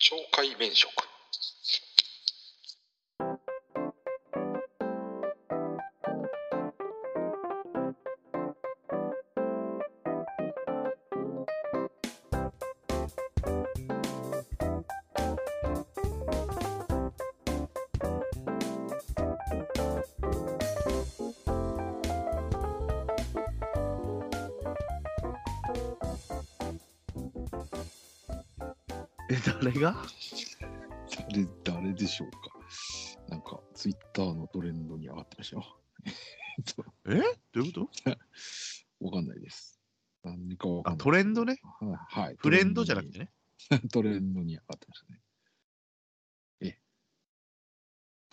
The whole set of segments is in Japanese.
懲戒免職。が？誰、誰でしょうか？なんか、ツイッターのトレンドに上がってましたよ。え？どういうこと？わかんないです。何かわかんあ、ない。トレンドね？はい。はい。フレンドじゃなくてね。トレンドに 上がってましたね。え？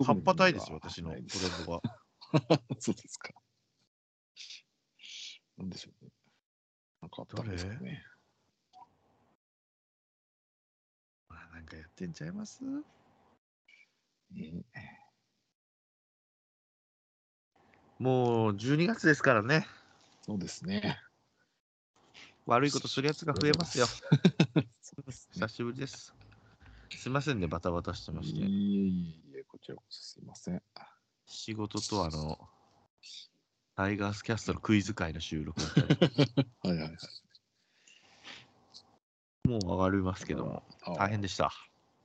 葉っぱ体ですよ、私のトレはいンドは。そうですか。なんでしょうね。なんかあったんですかね。あなんかやってんちゃいます？ねもう12月ですからね。そうですね。悪いことするやつが増えますよ。久しぶりです。すいませんね、バタバタしてまして。いえいえいえ、こちらこそすいません。仕事とあの、タイガースキャストのクイズ会の収録だったり はいはいはい。もう上がりますけども、あ大変でした。あ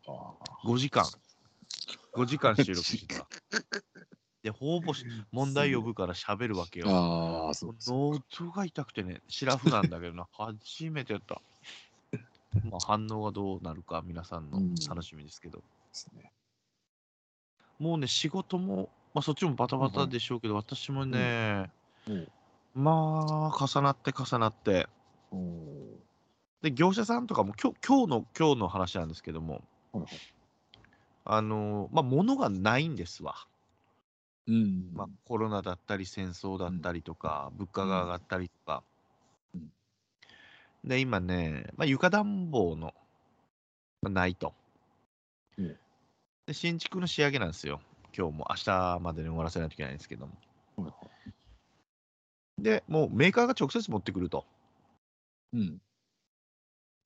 あ5時間。5時間収録してた。で、ほぼし問題呼ぶから喋るわけよ。ああ、そう。喉が痛くてね、シラフなんだけどな、初めてやった。まあ、反応がどうなるか、皆さんの楽しみですけど。ですね。もうね、仕事も、まあ、そっちもバタバタでしょうけど、私もね、うんまあ、重なって重なって、で、業者さんとかも、今日今日の、今日の話なんですけども、はいはいあのまあ、物がないんですわ。うん。まあ、コロナだったり、戦争だったりとか、物価が上がったりとか。うんで、今ね、まあ、床暖房の、まあないと。うんで、新築の仕上げなんですよ。今日も明日までに終わらせないといけないんですけども。で、もうメーカーが直接持ってくると。うん。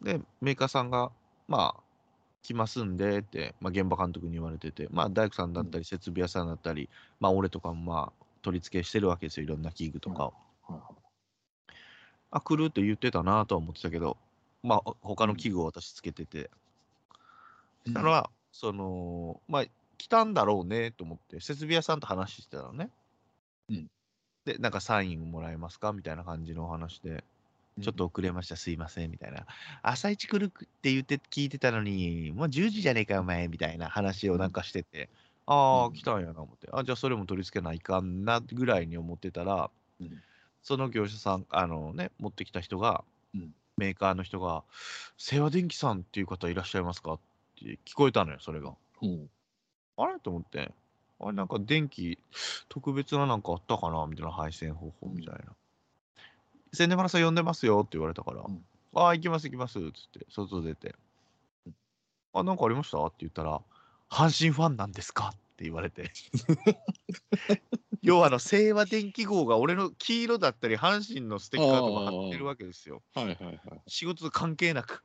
で、メーカーさんが、まあ、来ますんでって、まあ、現場監督に言われてて、まあ、大工さんだったり、設備屋さんだったり、まあ、俺とかもまあ、取り付けしてるわけですよ、いろんな器具とかを。あ、来るって言ってたなとは思ってたけど、まあ、他の器具を私つけてて、い。だから、その、まあ、来たんだろうねと思って、設備屋さんと話してたのね。うんで、なんかサインもらえますかみたいな感じのお話で、うんちょっと遅れました、すいません、みたいな。朝一来るって言って聞いてたのに、もう10時じゃねえか、お前、みたいな話をなんかしてて、ああ、うん来たんやな、思って。あ、じゃあそれも取り付けないかんな、ぐらいに思ってたら、うんその業者さん、あのね、持ってきた人が、うんメーカーの人が、清和電機さんっていう方いらっしゃいますかって聞こえたのよ、それが。うん。あれ？と思って、あれなんか電気、特別ななんかあったかなみたいな配線方法みたいな。千年丸さん呼んでますよって言われたから、うんああ、行きます行きますっつって、外出て、あ、なんかありました？って言ったら、阪神ファンなんですか？って言われて。要はあの、清和電気号が俺の黄色だったり、阪神のステッカーとか貼ってるわけですよ。はいはいはい。仕事と関係なく。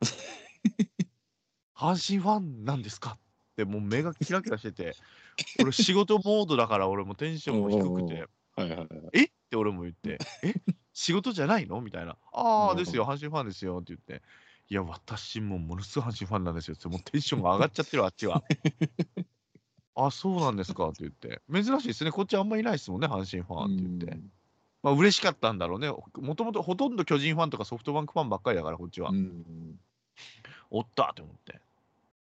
阪神ファンなんですか？ってもう目がキラキラしてて、俺仕事モードだから俺もテンションも低くて、はいはいはい。え？って俺も言って、え？仕事じゃないの？みたいな。ああ、うんですよ、阪神ファンですよって言って、いや、私もものすごい阪神ファンなんですよ って、もうテンションが上がっちゃってる、あっちは。あ、そうなんですか？って言って。珍しいですね。こっちあんまいないですもんね、阪神ファンって言って。まあ、嬉しかったんだろうね。もともとほとんど巨人ファンとかソフトバンクファンばっかりだから、こっちは。うん。おったと思って。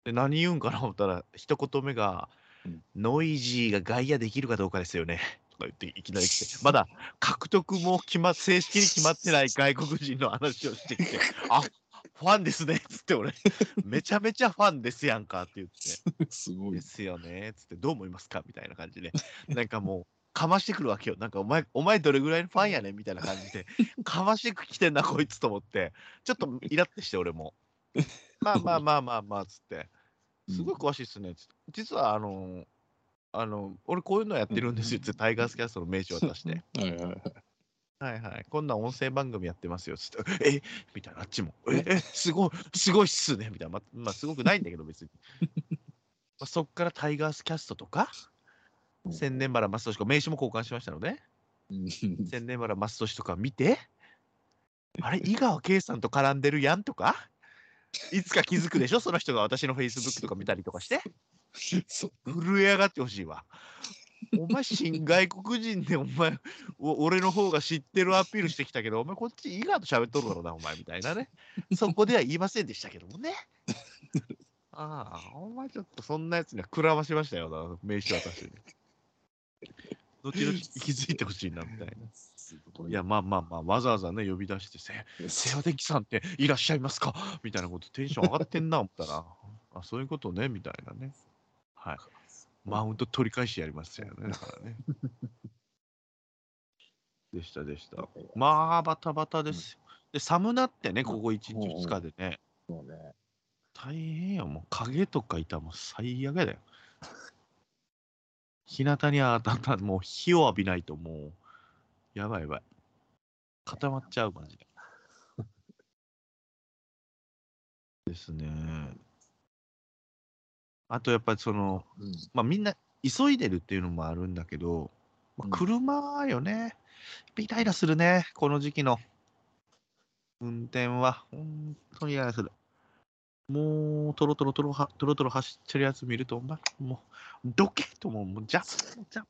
で、何言うんかな思ったら、一言目が、うんノイジーが外野できるかどうかですよね。とか言って、いきなり来て、まだ獲得も決ま正式に決まってない外国人の話をしてきて、あファンですねっつって、俺、めちゃめちゃファンですやんかって言って、すごいで。すよねっつって、どう思いますかみたいな感じで、なんかもう、かましてくるわけよ。なんかお前、お前どれぐらいのファンやねんみたいな感じで、かましてきてんな、こいつと思って、ちょっとイラってして、俺も。まあまあまあまあまあ、つって。すごい詳しいっすね。つって実は、あの、あの、俺こういうのやってるんですよって、タイガースキャストの名刺渡して。はいはいはい。はいはい。こんな音声番組やってますよ。つって、えみたいな、あっちも。え、え すごい、すごいっすね。みたいな。ままあ、すごくないんだけど、別に。まあ、そっからタイガースキャストとか、千年原正俊名刺も交換しましたので、うん千年原正俊とか見て、あれ、井川圭さんと絡んでるやんとか、いつか気づくでしょ、その人が私のフェイスブックとか見たりとかして、震え上がってほしいわ。お前、新外国人で、お前お、俺の方が知ってるアピールしてきたけど、お前、こっち、井川と喋っとるだろうな、お前みたいなね。そこでは言いませんでしたけどもね。ああ、お前、ちょっとそんなやつにはくらましましたよな、名刺渡して。後々気づいてほしいな、みたいな。いや、まあまあまあ、わざわざね、呼び出して、せ世話的さんっていらっしゃいますか？みたいなこと、テンション上がってんな、思ったら、あそういうことね、みたいなね。はい。マウント取り返してやりましたよね、だからね。でした、でした。まあ、バタバタですよ。で、寒なってね、ここ1日、2日でね、そうね。大変よ、もう影とかいたらもう最悪だよ。日向に当たったらもう火を浴びないともう、やばいやばい。固まっちゃう、マジで。ですね。あとやっぱりその、うん。まあみんな急いでるっていうのもあるんだけど、まあ、うん。車よね、イライラするね、この時期の。運転は、本当にイライラする。もう、とろとろとろは、とろとろ走ってるやつ見ると、お前、もう、どけともう、もう、じゃ、じゃ、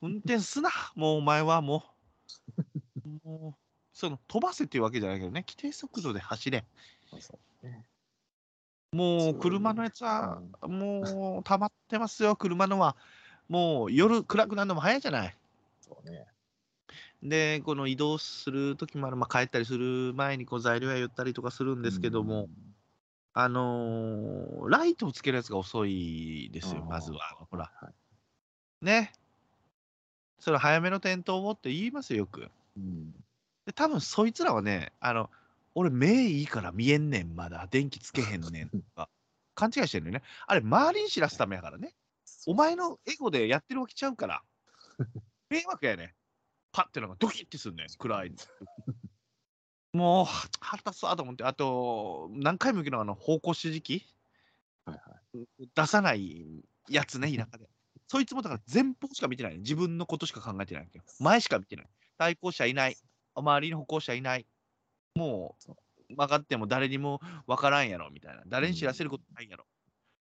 運転すな、もうお前はもう、もう、その、飛ばせっていうわけじゃないけどね、規定速度で走れ。あそうねもう車のやつは、もう溜まってますよ、車のは。もう夜暗くなるのも早いじゃない。そうね。で、この移動する時もある、まあ、帰ったりする前にこう材料屋寄ったりとかするんですけども、あのーライトをつけるやつが遅いですよ、まずは。ほら、はい。ね。それ早めの点灯をって言いますよ、よく。うん。で、多分そいつらはね、あの、俺目いいから見えんねん、まだ。電気つけへんねんとか。勘違いしてるよね。あれ、周りに知らすためやからね。お前のエゴでやってるわけちゃうから。迷惑やね。パッてなんかドキッてすんねん、暗い。もう、腹立つわと思って、あと、何回も言うけど、あの、方向指示器はいはい。出さないやつね、田舎で。そいつもだから前方しか見てない、ね。自分のことしか考えてないわけど。前しか見てない。対向車いない。周りの歩行者いない。もう、曲がっても誰にも分からんやろ、みたいな。誰に知らせることないやろ。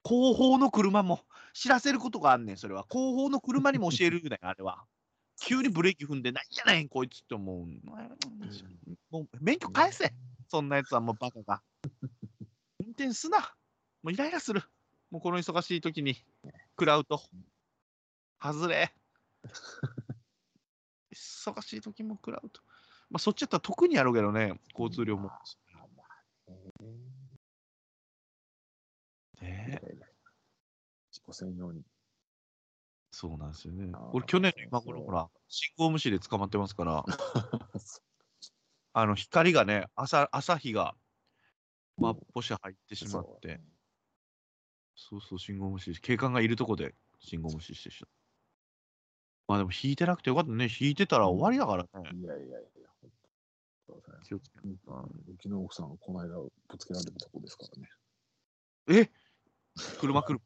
後方の車も知らせることがあんねん、それは。後方の車にも教えるんだよ、あれは。急にブレーキ踏んで、なんやねん、こいつって思う。もう免許返せ、そんなやつはもうバカが。運転すな。もうイライラする。もうこの忙しい時に食らうと。外れ。忙しい時も食らうと。まあそっちやったら特にやろうけどね、交通量も。ねねえ自己専用に。そうなんですよね。俺去年の今頃ほら、信号無視で捕まってますから、あの光がね、朝朝日が真っ星入ってしまって、そうそう、信号無視し、警官がいるとこで信号無視してした。まあでも引いてなくてよかったね。引いてたら終わりだからね。いやいやいや、気をつけうんうちの奥さん、この間ぶつけられたとこですからね。え車来る。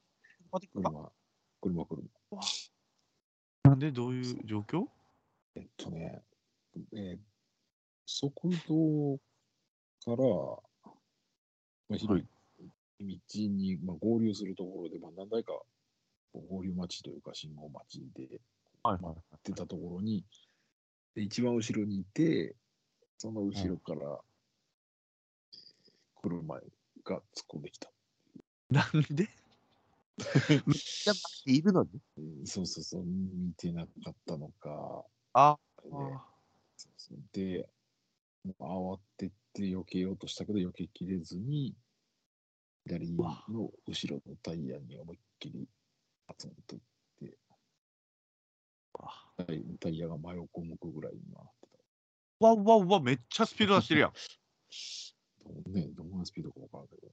車で来る。なんでどういう状況？えっとね、えー速道から、まあ、広い道に、まあ、合流するところで、まあ、何台か合流待ちというか信号待ちではいはい。出たところに、で一番後ろにいて、その後ろから、車が突っ込んできた。なんで？めっちゃいるのに？えーそうそうそう、見てなかったのか、あ。でそうそう。で、もう慌てて避けようとしたけど、避けきれずに、左の後ろのタイヤに思いっきりパツンといって、タイヤが真横向くぐらいにはなってた。わうわうわ、めっちゃスピード出してるやん。ね、どんなスピードかわからんけど。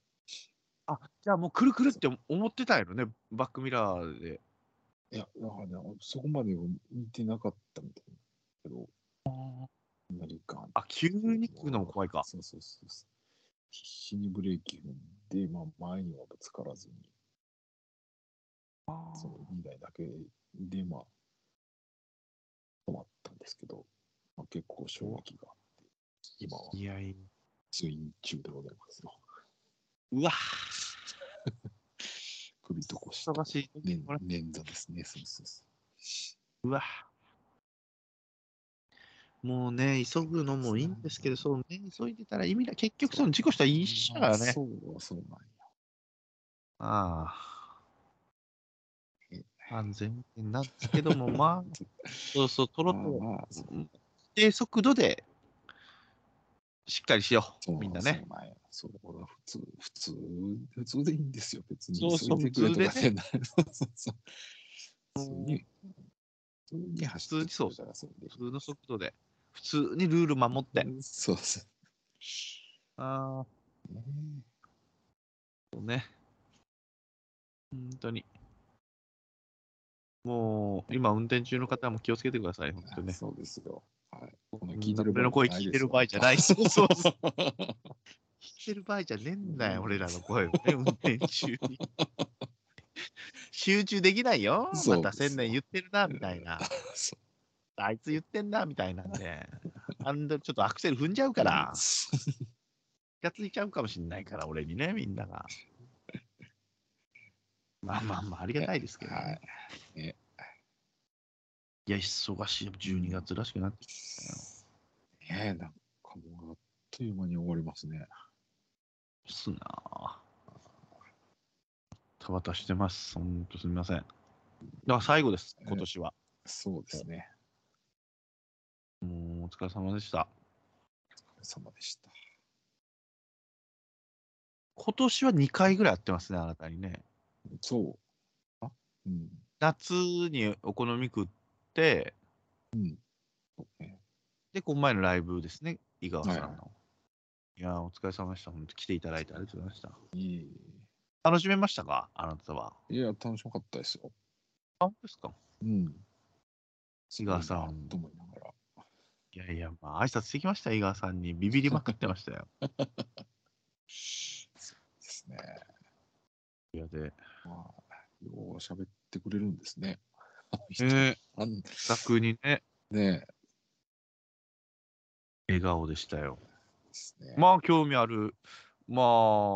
あ、じゃあもうくるくるって思ってたんやろね、バックミラーで。いや、だからね、そこまで見てなかったみたいだけど、アメリカン。あ、急に来るのも怖いか。そうそうそうそう。必死にブレーキ踏んで、まあ、前にはぶつからずに、その2台だけで、まあ、止まったんですけど、まあ、結構衝撃があって、今はいやいや。ツイン中でございますよ。うわ 首と腰忙しい捻挫ですね。そうそうそうわもうね、急ぐのもいいんですけど、そうね、急いでたら意味ない。結局、その事故したら一緒だからね。そうはそうなんや。ああ。安全なんですけども、まあ、そうそう、とろとろ、まあまあ、定速度で、しっかりしよう、みんなね。そう俺は普通、普通、普通でいいんですよ、別に。そうそう急いで。普通に、普通に走って普通にそう普通の速度で、普通にルール守って。そうそああ、う。ねそうね。本当に。もう、今、運転中の方も気をつけてください、本当ね。そうですよ。はい。この俺の声聞いてる場合じゃない。そ そうそうそう。聞いてる場合じゃねえんだよ、俺らの声をね、運転中に。集中できないよ。また千年言ってるな、みたいな。そあいつ言ってんな、みたいなんで。あんでちょっとアクセル踏んじゃうから、気がついちゃうかもしんないから、俺にね、みんなが。まあまあまあ、ありがたいですけど、ね。はい。いや、忙しい。12月らしくなってきねえ、なんかもうあっという間に終わりますね。ますなあ。たばたしてます。ほんとすみません。だから最後です、今年は。そうですね。もうお疲れ様でした。お疲れ様でした。今年は2回ぐらいやってますね、あなたにね。そう。あうん。夏にお好み食って、うん。で、この前のライブですね、井川さんの。はいはいいやー、お疲れ様でした。本当来ていただいてありがとうございました。いい。楽しめましたか？あなたは。いや、楽しかったですよ。あ、本当ですか？うん。井川さんと思いながら。いやいや、まあ、挨拶してきました、井川さんに。ビビりまくってましたよ。ですね。いやで。まあ、よう喋ってくれるんですね。あの人ねあん気さくにね、ね笑顔でしたよ。ですね。まあ、興味ある。まあ、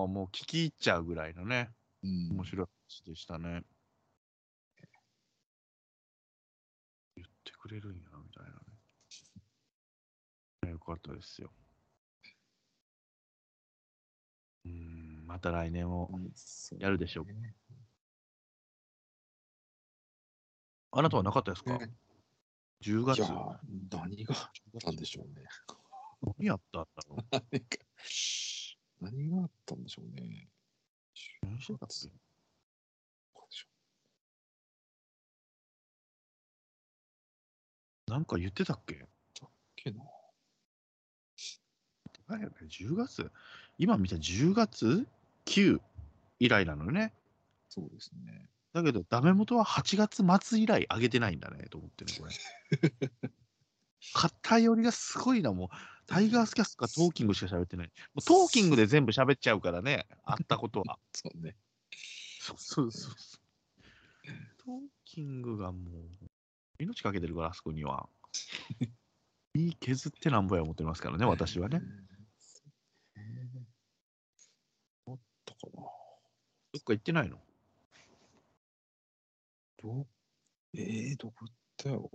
もう聞き入っちゃうぐらいのね、うん、面白い話でしたね。言ってくれるんやな、みたいなね。ねよかったですよ。うん、また来年もやるでしょう。ねあなたはなかったですか？ね ?10 月いや、何があったんでしょうね。何やったんだろう 何か何があったんでしょうね。何してたっけ？どうでしょなんか言ってたっけうけなあれ10月？今見た10月9以来なのよね。そうですね。だけど、ダメ元は8月末以来上げてないんだねと思ってね、これ。偏りがすごいな、もう。タイガースキャストかトーキングしか喋ってない。もうトーキングで全部喋っちゃうからね、あったことは。そうね。そうそうそうそう。トーキングがもう、命かけてるから、あそこには。いい削ってなんぼや思ってますからね、私はね。どっか行ってないの？どえー、どこ行ったよ。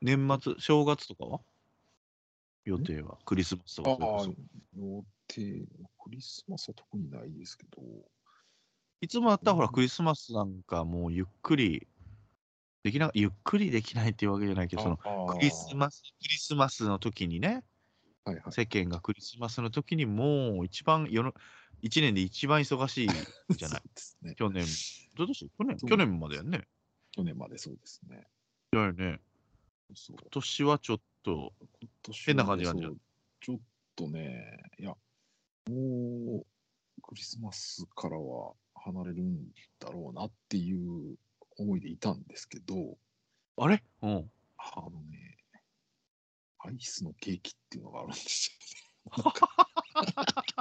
年末、正月とかは？予定は？クリスマスとかああ予定、クリスマスは特にないですけど、いつもだったらほらクリスマスなんかもうゆっくりできなゆっくりできないっていうわけじゃないけどそののクリスマスクリスマスの時にねはいはい。世間がクリスマスの時にもう一番世の一年で一番忙しいじゃない。ですね。去年。どう年去年？去年までやんね。去年までそうですね。だよね。そう。今年はちょっと変な感じなんじゃん。そう。ちょっとね、いや、もうクリスマスからは離れるんだろうなっていう思いでいたんですけど、あれ？うん。あのね、アイスのケーキっていうのがあるんです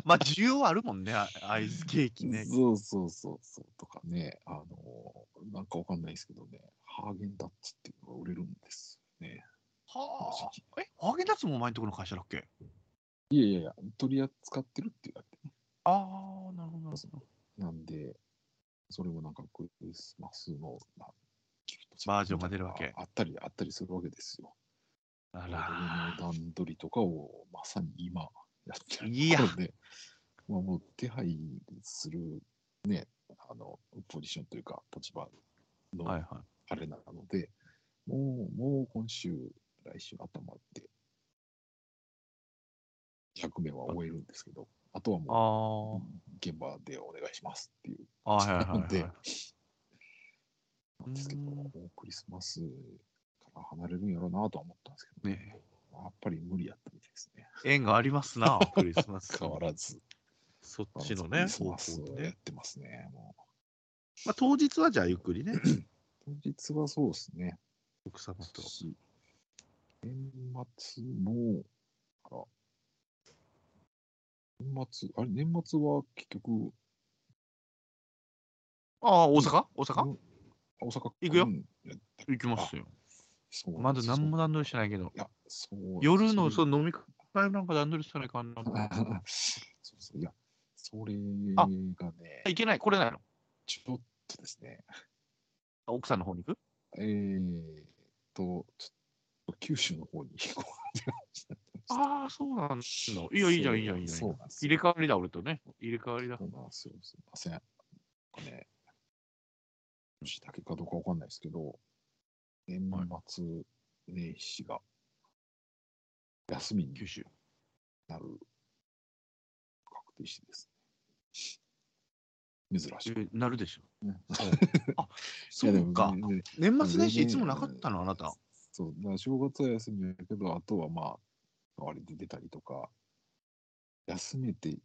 まあ、需要あるもんね、あアイスケーキよね。ね。そうそうそうそう。とかね、あの、なんかわかんないですけどね、ハーゲンダッツっていうのが売れるんですよね。はあ。え、ハーゲンダッツもお前んとこの会社だっけ？いやいやいや、取り扱ってるって言われてね。ああ、なるほどなんで、それもなんかクリスマスのバージョンが出るわけあったり、あったりするわけですよ。あ上らの段取りとかをまさに今やってるいやところで、まあ、もう手配するね、あの、ポジションというか立場のはいはあれなので、もう、もう今週、来週頭で、100名は終えるんですけど、あとはい。もあう、現場でお願いしますっていうあ。はいはいはい、ではい。なんですけど、うんもうクリスマスから離れるんやろうなとは思ったんですけど、ねやっぱり無理やったみたいですね。縁がありますな、クリスマス。変わらず。そっちのクね、方向でね。をやってますね。もまあ、当日はじゃあゆっくりね、う当日はそうですね。奥様と。し年末も、あら、年末、あれ、年末は結局、ああ、大阪？大阪？うん大阪行くよ行きますよ。そうまだ何も段取りしてないけどい。や、そう夜のそその飲み会なんか段取りしたらいかんな。そうそう、いや、それあがね、いけない、これないの？ちょっとですね、奥さんの方に行く？えーっと、ちょっと九州の方に行こう ああ、そうなんだ。いいよ、いいじゃん、いいじゃん、いいじゃん。入れ替わりだ、俺とね。入れ替わりだ。そうなんですよ。すいません。ね、年だけかどうかわかんないですけど、年末年始が休みに九州。なる確定してですね。珍しい。えなるでしょ。うんあ、そうか。ね年末年始ねいつもなかったの、あなた。そう、だ正月は休みやけど、あとはまあ、代わりで出たりとか、休めて1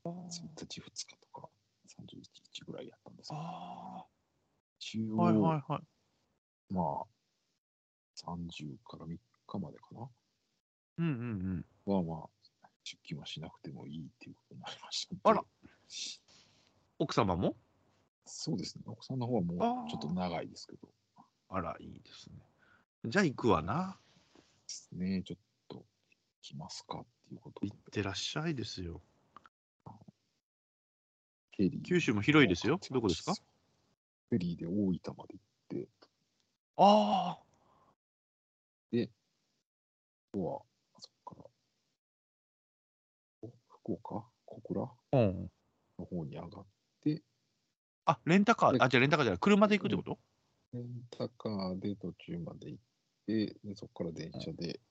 日、2日とか、31日ぐらいやったんですけど、あ一応、あ、はいはいはい。まあ、30から3日までかな。うんうんうん。はまあ、出勤はしなくてもいいっていうことになりましたあら奥様も？そうですね。奥さんの方はもうちょっと長いですけど、あら、いいですね。じゃあ行くわな。ですね、ちょっと来ますかっていうことで行ってらっしゃいですよ。九州も広いですよどこですか？フェリーで大分まで行って、ああとは、そこから、お福岡？小倉？あ。うん。の方に上がって、あ、レンタカー、であ、じゃあレンタカーじゃない、車で行くってこと、レンタカーで途中まで行って、でそこから電車で、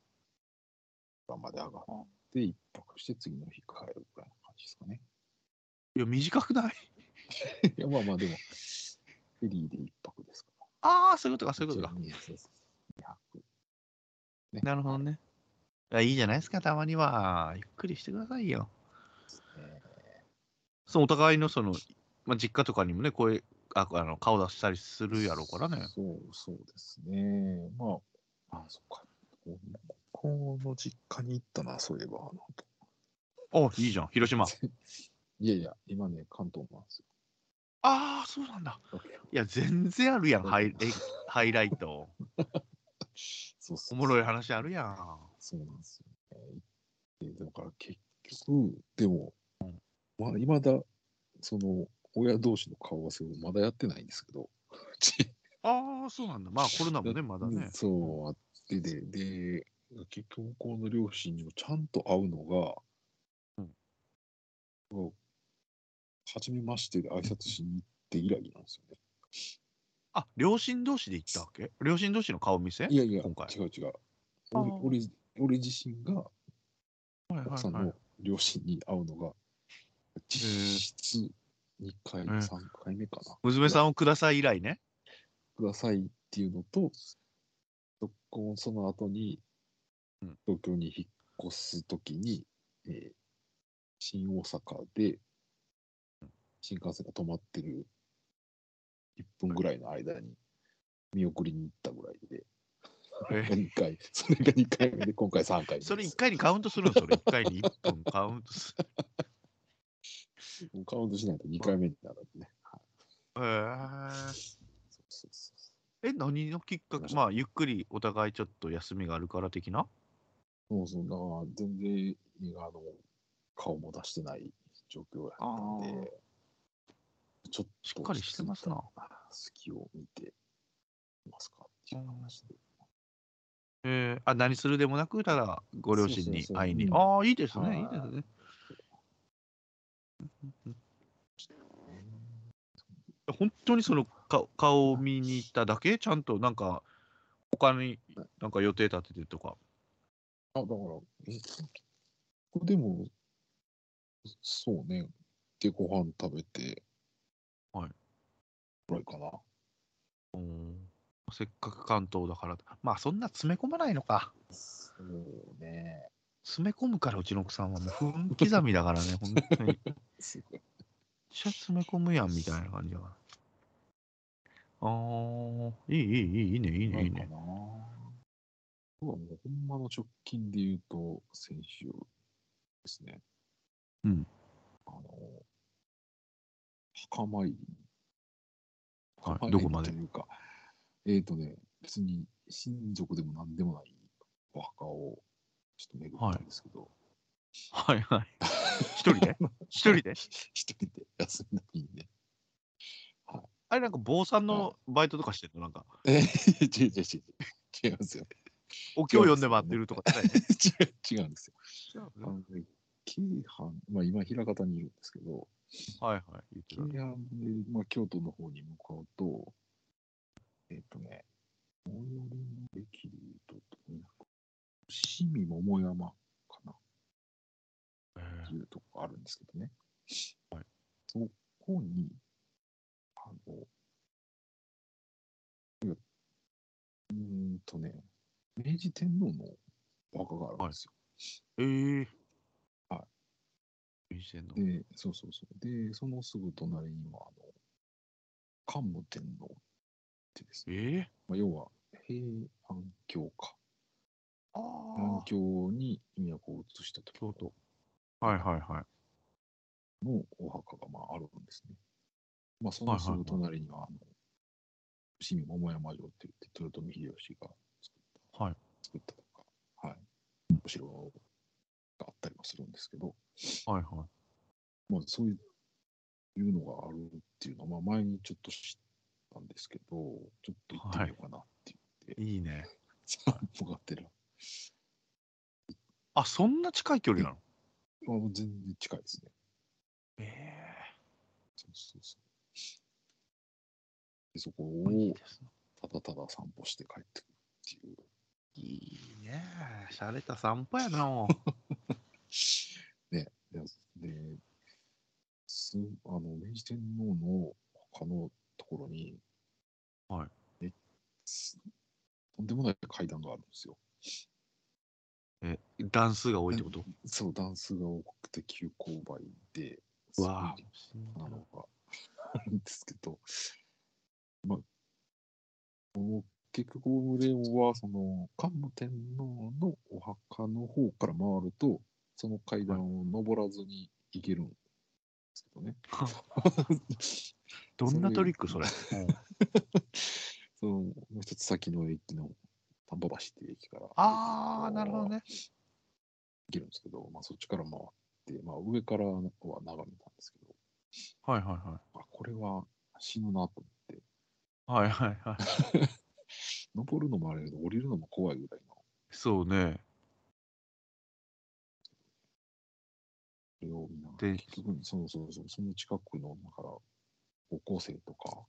場まで上がって、一泊して次の日帰るぐらいの感じですかね。いや、短くない？いや、まあまあでも、フェリーで一泊ですから。ああ、そういうことか、そういうことか。そうそうそう2泊なるほどね。いやいいじゃないですか、たまには。ゆっくりしてくださいよ。そのお互いのその、まあ、実家とかにもね、声、ああの顔出したりするやろうからね。そうそうですね。まあ、あ、そっか。この実家に行ったな、そういえば。あいいじゃん、広島。いやいや、今ね、関東なんですああ、そうなんだ。よ。いや、全然あるやん、ハイえハイライト。そうそうおもろい話あるやん。そうなんですよ、ね。でだから結局、でも、まあ、いまだ、その、親同士の顔合わせをまだやってないんですけど、ああ、そうなんだ。まあ、コロナもね、まだね。そう、あってで、で、結局、この両親にもちゃんと会うのが、うん初めましてで挨拶しに行って以来なんですよね。あ、両親同士で行ったわけ？両親同士の顔見せ？いやいや、今回。違う違う。俺俺俺自身が奥さんの両親に会うのが、実質2回、えー3回目かな。娘さんをください以来ね。くださいっていうのと、そこその後にうん。東京に引っ越すときに、えー新大阪で新幹線が止まってる1分ぐらいの間に見送りに行ったぐらいで、え2回、それが2回目で、今回3回目。それ1回にカウントするの？それ1回に？1分カウントする。カウントしないと2回目になるんでね。はい。へー。そうそうそうえ、何のきっかけ？まあ、ゆっくりお互いちょっと休みがあるから的な？そうそう、だから全然あの顔も出してない状況やったんで、ちょっとしっかりしてますな。隙を見ていますか？っていう話で。えー、あ、何するでもなく、ただご両親にそうそうそう会いに。うんああ、いいですね、はいいいですね。本当にそのか顔を見に行っただけ？ちゃんとなんか、他になんか予定立ててとか？あ、だから、えでも、そうね、で、ご飯食べて、はい。ぐらいかな。せっかく関東だから。まあ、そんな詰め込まないのか。そうね。詰め込むから、うちの奥さんはもう分刻みだからね、本当に。めっ。ちゃ詰め込むやんみたいな感じだから。あー、いい、いい、いい、いいね、いいね、いいね。僕はもうほんまの直近で言うと、先週ですね。うん。あの、墓参り。はいどこまで？というか、えっ、ー、とね、別に親族でも何でもないお墓をちょっと巡ったんですけど、はいはい。一人で？一人で？一人で休みの日にね。あれなんか坊さんのバイトとかしてるの？なんか、えー、違う違う違う違いますよ。お経読んで待ってるとかってない 違う違うんですよ。あのね、京阪、まあ今、枚方にいるんですけど、はいはい。京た。阪で、まあ、京都の方に向かうと、えっ、とね、最寄りの駅で言うと、伏見桃山かなえーっていうとこあるんですけどね。はいそこに、あの、うーんとね、明治天皇のお墓があるんですよ。えー。。はいいしてんので、そうそうそう。で、そのすぐ隣には、あの、桓武天皇ってですね、えー、まあ、要は平安京か。あ平安京に都を移した時京都。はいはいはい。のお墓がまああるんですね。まあ、そのすぐ隣には、あの、伏見桃山城って言って、豊臣秀吉が作った、はい作ったとか、はい、お城があったりもするんですけど、はいはい。まあ、そういういうのがあるっていうのは、まあ、前にちょっと知ったんですけど、ちょっと行ってみようかなって言って、いいね。散歩がてら、あ、そんな近い距離なの？まあ、もう全然近いですね。えそうそうそう。でそこえいいをですね。ただただ散歩して帰ってくるっていう。いいね。しゃれた散歩やな。ね、で、ですあの明治天皇の他のところに、はい。とんでもない階段があるんですよ。え、段数が多いってこと？そう、段数が多くて急勾配で、うわすごいなのがあるんですけど、まあ、結局俺は、その、桓武天皇のお墓の方から回ると、その階段を登らずに行けるんですけどね。どんなトリックそれ？その、もう一つ先の駅の丹波橋っていう駅から、ああ、なるほどね。行けるんですけど、まあそっちから回って、まあ上からは眺めたんですけど、はいはいはあ、これは死ぬなと思って、い。はいはいはい。登るのもあれだけど、降りるのも怖いぐらいの、そうね。それを見ながでら、結局、そうそうそう、その近くの、だから、高校生とか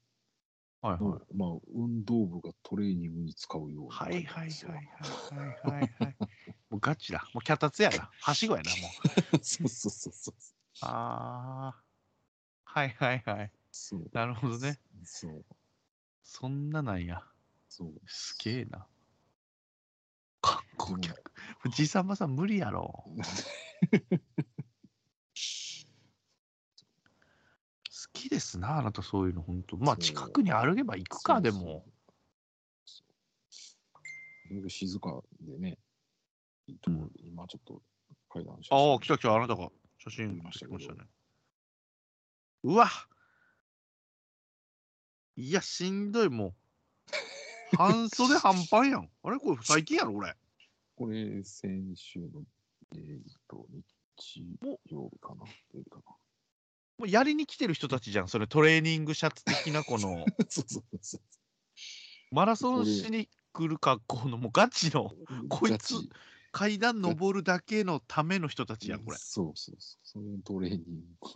の、はいはい。まあ、運動部がトレーニングに使うようなはい。はいはいはいはいはい。もうガチだ。もう脚立やな。はしごやな、もう。そうそうそうそう。ああ。はいはいはい。そう。なるほどね。そう。そんななんや。そう。すげえな。観光客。じいさんばさん無理やろ。きですな、あなたそういうの、本当。まあ、近くに歩けば行くか、でも。静かでね、いいところで、今ちょっと階段ああ、来た来た、あなたが写真ましたね。うわいや、しんどい、もう。半袖半パンやん。あれこれ最近やろ、俺。これ、先週の、えー、と、日曜日かなかもうやりに来てる人たちじゃん、それトレーニングシャツ的なこのな。そうそうそうマラソンしに来る格好のもうガチの。こいつ階段登るだけのための人たちやん、これ。そうそうそう。それのトレーニン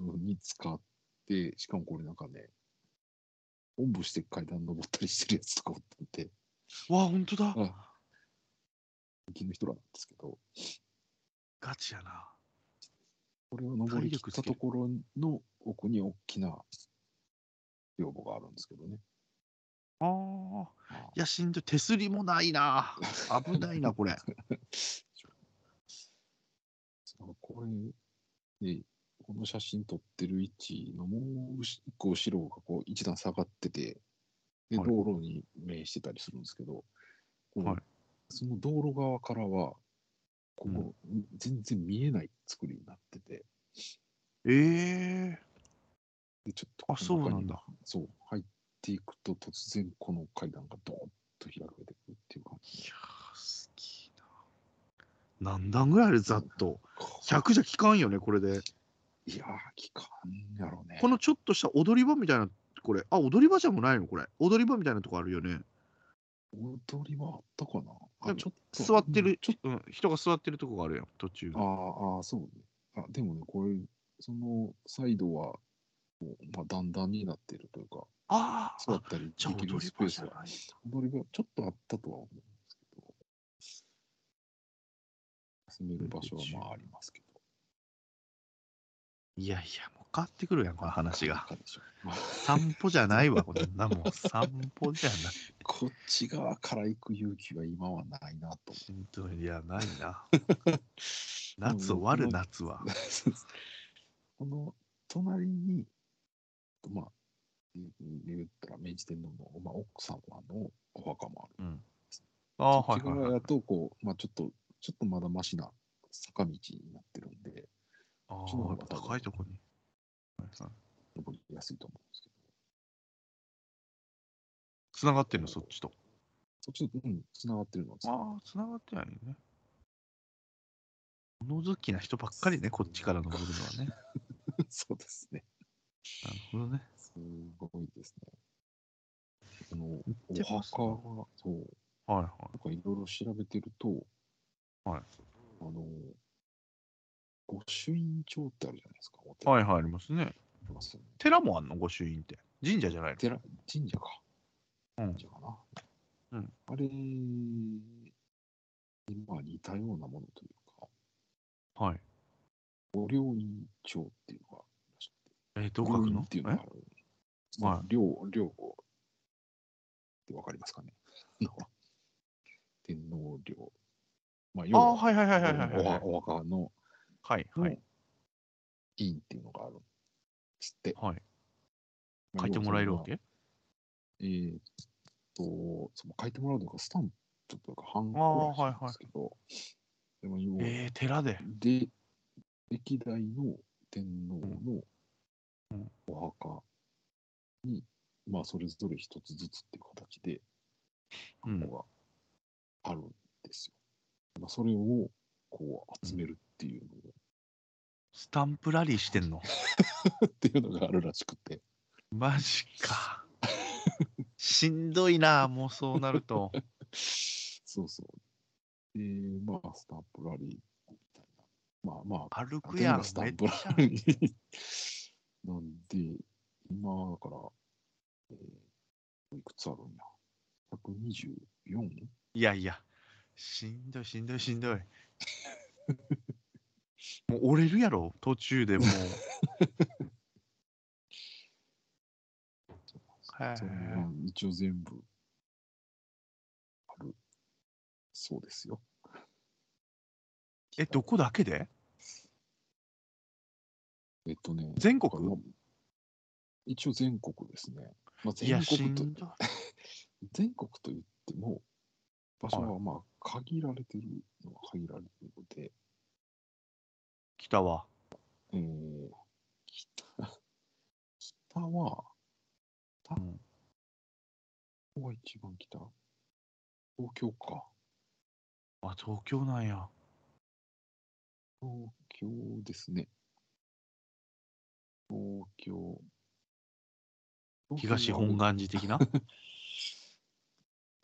グに使って、しかもこれなんかね、おんぶして階段登ったりしてるやつとかおったんで、わあ、ほんとだ。あ、人気の人らなんですけど、ガチやな。これを登りきったところの奥に大きな屏風があるんですけどね。ああ。いや、しんどい。手すりもないな。危ないな、これ。これ、で、この写真撮ってる位置のもう一個後ろがこう一段下がってて、で、はい道路に面してたりするんですけど、はいその道路側からは、こう、全然見えない作りになってて、ええでちょっとあそうなんだ。そう、入っていくと突然この階段がドーンと開けてくるっていう感じ。いやー、好きな。何段ぐらいある、ざっと。100じゃ効かんよね、これで。いやー、期間やろうね。このちょっとした踊り場みたいな、これ。あ、踊り場じゃもないの、これ。踊り場みたいなとこあるよね。踊りはあったかな？であ、もちょっと。座ってるうんちょっ、うん、人が座ってるとこがあるやん、途中。と、あーあー、そうね。あ、でもね、これ、そのサイドは、まあ、段々になっているというか、あーあ、座ったりできるスペースが。踊り場、ちょっとあったとは思うんですけど、休める場所はまあありますけど。いやいや、もう変わってくるやん、この話が。散歩じゃないわ、こんなもん。散歩じゃない。こっち側から行く勇気は今はないなとしんどい、いや、ないな。夏終わる、夏は。この隣に、まあ、言言ったら明治天皇の、まあ、奥様のお墓もある。うん。ああ、はい側や。と、こう、まあ、ちょっと、ちょっとまだマシな坂道になってるんで、ああ、高いとこに。はいはい登りやすいと思うんですけど、つながってんの、そっちと。そっちと、うん、繋がってるのああ、つながってないね。物好きな人ばっかりね、こっちから登るのはね。そうですね。なるほどね。すごいですね。このお墓は、そう、はいはなんかいろいろ調べてると、はいあの、御朱印帳ってあるじゃないですか。はいはい、ありますね。寺もあんの、御朱印って。神社じゃないの？寺、神社か。うん神社かな。うんあれに、まあ似たようなものというか、はい。御領印帳っていうのがえー、どう書くのっていうのがある。まあはい領、領ってわかりますかね。天皇陵。まあ、え要はああ、はいはいはいはいはいおはい。お墓ののはいはい。印っていうのがあるんですって。はい。まあ書いてもらえるわけ？えーっと、その書いてもらうというか、スタンプというか、ハンあコーらしいんですけど、でも要はえー、寺で？で、歴代の天皇のうんお墓に、まあ、それぞれ一つずつっていう形で、うん。のがあるんですよ。まあ、それをこう集めるっていうのを、スタンプラリーしてんの？っていうのがあるらしくて。マジか。しんどいな、もうそうなると。そうそう。で、まあ、スタンプラリーみたいな。まあまあ、歩くやん。スタンプラゃ。リー。なんで、今だから、えー、いくつあるんや？124? いやいや、しんどいしんどいしんどい。もう折れるやろ、途中でもう。へ それえが一応全部。ある。そうですよ。え、どこだけで？えっとね、全国？一応全国ですね。まあ、全国と。全国と言っても、場所ははまあ限られてるのは限られてるので、北は。えー、北北は、北うんここが一番北東京か。あ、東京なんや。東京ですね。東京。東本願寺的な？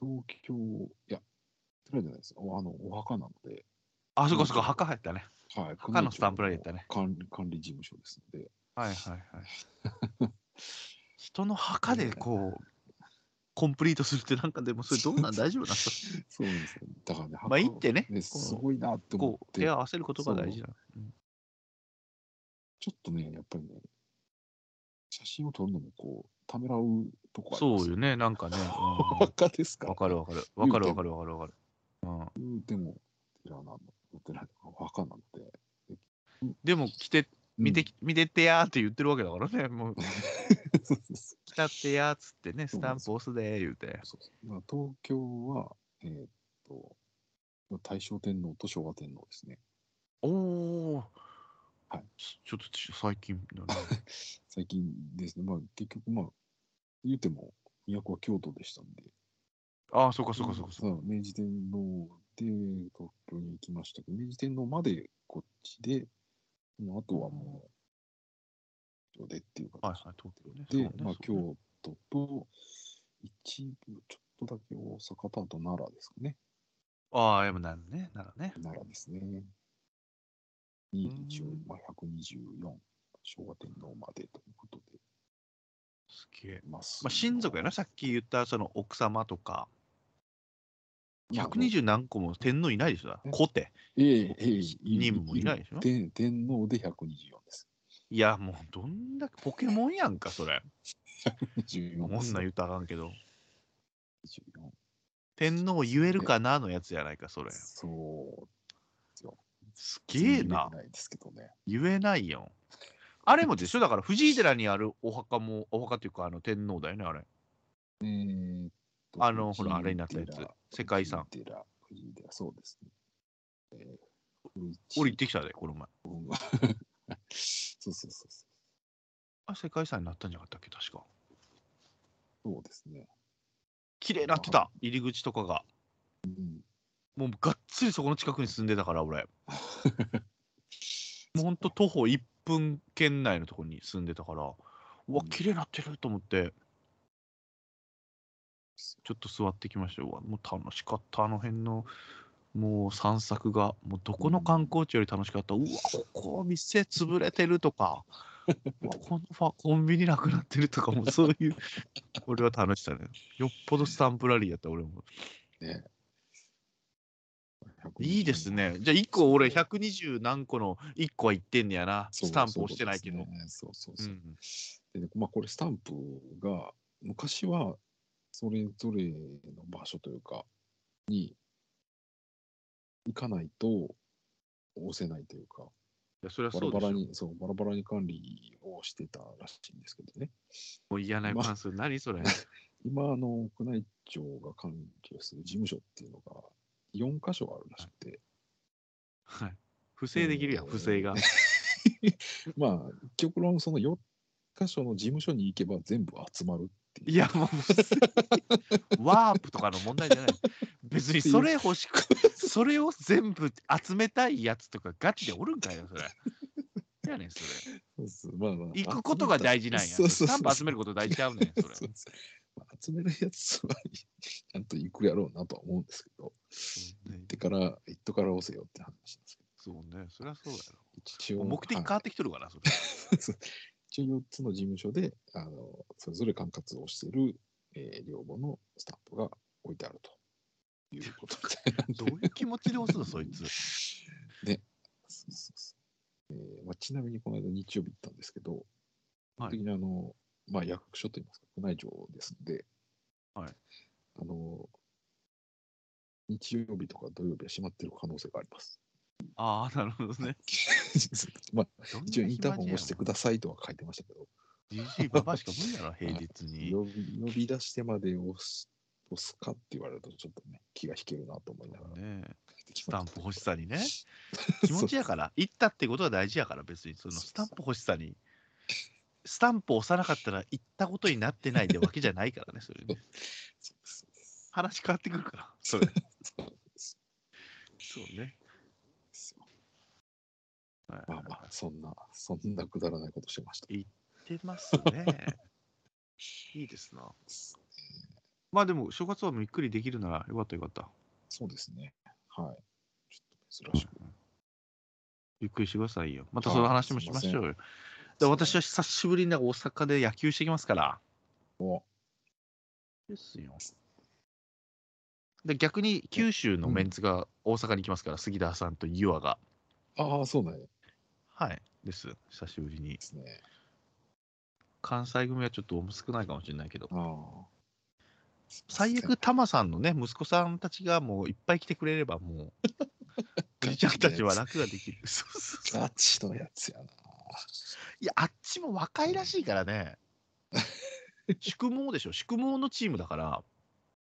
東京、いや、寺じゃないです。おあの、お墓なので、あ、そこそこ、墓入ったね。はい。墓のスタンプラリーやったね管理管理事務所ですので、はいはいはい。人の墓でこう、コンプリートするってなんかでもそれどうなん？大丈夫なんですかそうですよ。だからね、まあいいってねねすごいなって思こう、って手、を合わせることが大事なの。うんちょっとね、やっぱりね、写真を撮るのもこう、ためらうとこそうよね、なんかね。おうん 墓ですか？ら。わかるわかる。わかるわかるわかるわかる。うん言うても、寺なの、お寺とかお墓なので。でも来て、見て、見てってやーって言ってるわけだからね。もう、そうそうそう来たってやーっつってね、スタンプ押すでー言うて。そうそうまあ東京は、えーっと、大正天皇と昭和天皇ですね。おお。はいちょっとち最近だね。最近ですね。まあ結局、まあ、言うても、都は京都でしたんで。ああ、そうかそうかそうかそうか。明治天皇で東京に行きましたけど、明治天皇までこっちで、もうあとはもう、京でっていう形はいはい、東京ね。で、そうねまあ、京都と、一部、ちょっとだけ大阪と、あと奈良ですかね。ああ、やっぱなんね、ならね。奈良ですね。にうん一応、まあ、124、昭和天皇までということで。すげえ。まあ、親族やな、さっき言ったその奥様とか、まあ120何個も天皇いないでしょ？コテ。ええ、ええ、任務もいないでしょ？天天皇で124です。いや、もうどんだけポケモンやんか、それ。124こん。なん言ったらあかんけど。24天皇言えるかなのやつやないか、それ。そう。すげえな言え。ないですけどね。言えないよ。あれもでしょ？だから藤井寺にあるお墓も、お墓っていうかあの天皇だよね、あれ。えーあのほらあれになったやつ世界遺産藤井寺、藤井寺、そうですね。えー、俺行ってきたで、この前。う んそうそうそうそう。あ、世界遺産になったんじゃなかったっけ、確か。そうですね。綺麗になってた、入り口とかが。うん、もうがっつりそこの近くに住んでたから、俺。もうほんと徒歩1分圏内のところに住んでたから、うわう、ん綺麗になってると思って、ちょっと座ってきましたよ。もう楽しかった、あの辺の。もう散策が、もうどこの観光地より楽しかった。うわ、ここ店潰れてるとか、このファコンビニなくなってるとか、もうそういう、俺は楽しさね。よっぽどスタンプラリーやった、俺も。ね。いいですね。じゃあ1個俺120何個の1個は言ってんねやな。スタンプ押してないけど。そうそうそうそう。うんでねまあ、これスタンプが昔はそれぞれの場所というかに行かないと押せないというかいやそれはバそうバラにそうバラバラに管理をしてたらしいんですけどねもう嫌な予感する。何それ。今あの宮内庁が関係する事務所っていうのが4箇所あるらしくて、はい。不正できるやん、えー不正が。まあ極論その4箇所の事務所に行けば全部集まるっていういや、もう、ワープとかの問題じゃない。別にそれ欲しく、それを全部集めたいやつとかガチでおるんかよ、それ。やねん、それ。そうそうまあまあ行くことが大事なんや。そうそうそうスタンプ集めること大事ちゃうねん、それ。そうそうまあ集めるやつはちゃんと行くやろうなとは思うんですけど、ね行ってから、行ってから押せよって話なんですけど、そうね、そりゃそうや一応、ろ。目的変わはいってきとるから、それ。そう一応4つの事務所で、あのそれぞれ管轄をしている、えー、両母のスタンプが置いてあると。いうことみたいなんで。どういう気持ちで押すの、そいつ。そうそうそう。えーまあ、ちなみにこの間日曜日行ったんですけど、はい。にあの、まあ、役所といいますか、宮内庁ですので、はい。あの日曜日とか土曜日は閉まってる可能性があります。ああ、なるほどね。まあ、一応インターホン押してくださいとは書いてましたけど、じじいばばあしか無理だろ、平日に。呼び呼び出してまで押す押すかって言われるとちょっとね、気が引けるなと思いながら。ねスタンプ欲しさにね。気持ちやから、行ったってことが大事やから、別にそのスタンプ欲しさに。スタンプ押さなかったら行ったことになってないってわけじゃないからね、それね。話変わってくるから、それ。そうね。まあまあ、そんな、そんなくだらないことしてました。言ってますね。いいですな。まあでも、正月はゆっくりできるならよかったよかった。そうですね。はい。ちょっと珍しく。ゆっくりしてくださいよ。またその話もしましょうよ。で私は久しぶりに大阪で野球してきますから。おですよ。で逆に九州のメンツが大阪に来ますから、杉田さんと湯和が。ああ、そうなんやではい。です。久しぶりに。すね。関西組はちょっと少ないかもしれないけど。最悪、タマさんのね、息子さんたちがもういっぱい来てくれれば、もう、おじちゃんたちは楽ができる。そうそうそうガチのやつやな。いや、あっちも若いらしいからね。宿毛でしょ、宿毛のチームだから、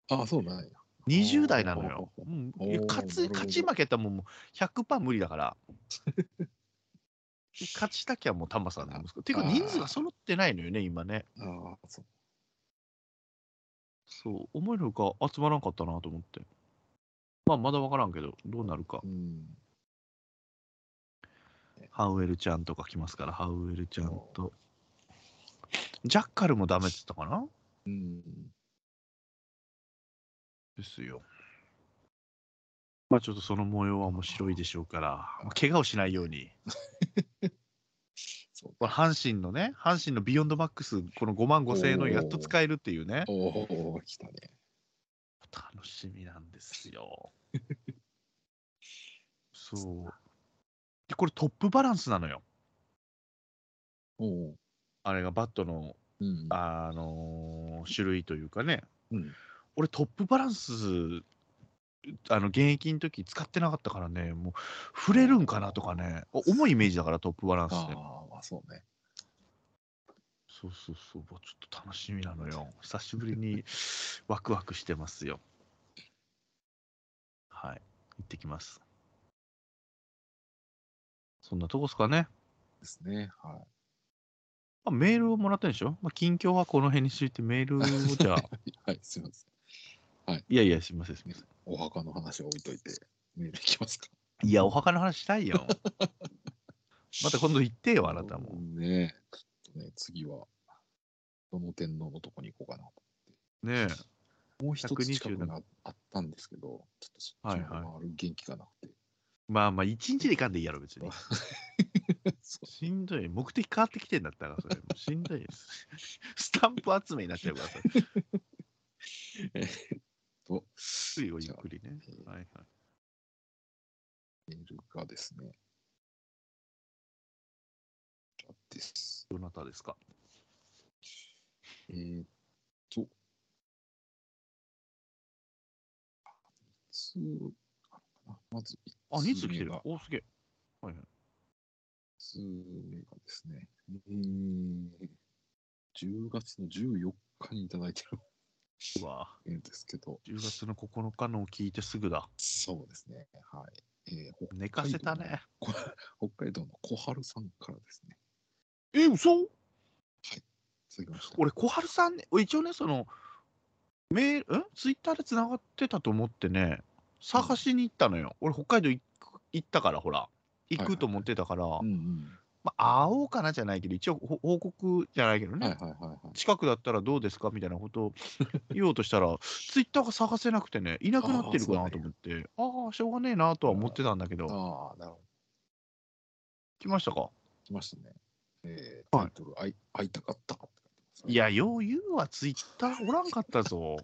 ああ、そうなんや。20代なのよ。勝ち負けたらもうもう100%無理だから。勝ちたきゃもうタマさんの息子。ていうか人数が揃ってないのよね、今ね。ああ、そう。そう、思いのほか集まらんかったなと思って。まあ、まだ分からんけど、どうなるかう。ん。ハウエルちゃんとか来ますから、ハウエルちゃんと。ジャッカルもダメって言ったかな？うん。ですよ。まあちょっとその模様は面白いでしょうから、まあ怪我をしないように。そう。これ阪神のね、阪神のビヨンドマックス、この5万5千円のやっと使えるっていうね、おお、来たね。楽しみなんですよ。そう。で、これトップバランスなのよ。おお。あれがバットの、うん。あのー種類というかね。うん。俺トップバランス、あの現役の時使ってなかったからね、もう触れるんかなとかね、お重いイメージだからトップバランスって。ああ、まあそうね。そうそうそう、もうちょっと楽しみなのよ。久しぶりに ワクワクしてますよ。はい、行ってきます。そんなとこですかね。ですね。はい。まあ、メールをもらったんでしょ、まあ、近況はこの辺にしといて、メールをじゃあ、はい、すみません。いやいや、すみません、すみません。お墓の話を置いといて、メールいきますか？いや、お墓の話したいよ。また今度行ってよ、あなたも。ねえ、ちょっとね、次は、どの天皇のとこに行こうかなねえ。と。もう一つ120近くにああったんですけど、ちょっとそっち元気がなくて。まあまあ、一日でいかんでいいやろ、別に。しんどい。目的変わってきてんだったら、それ。しんどいです。スタンプ集めになっちゃうからさ。えーっと、ゆっくりをゆっくりね。えーはいはい。メールがですね、です。どなたですか？えーっと、いつあるかなまず一あ、2通来てる。お、すげえ。はいはい。つ目がですね、えー、10月の14日にいただいてるうわんですけど、10月の9日のを聞いてすぐだ。そうですね、はい。えー北寝かせたね。北海道の小春さんからですね、え、嘘？続きまして。俺、小春さんね、俺一応ね、その、メール、ん？ツイッターでつながってたと思ってね、探しに行ったのよ。俺、北海道行ったから、ほら、行くと思ってたから、うんうん。まあ、会おうかなじゃないけど、一応ほ報告じゃないけどね、はいはいはいはい。近くだったらどうですかみたいなことを 言おうとしたら、ツイッターが探せなくてね、いなくなってるかなと思って、ああ、しょうがねえなとは思ってたんだけど、ああ、なるほど。来ましたか？来ましたね。えー、タイトル、会い会いたかったいや、よう言うわ、ツイッターおらんかったぞ。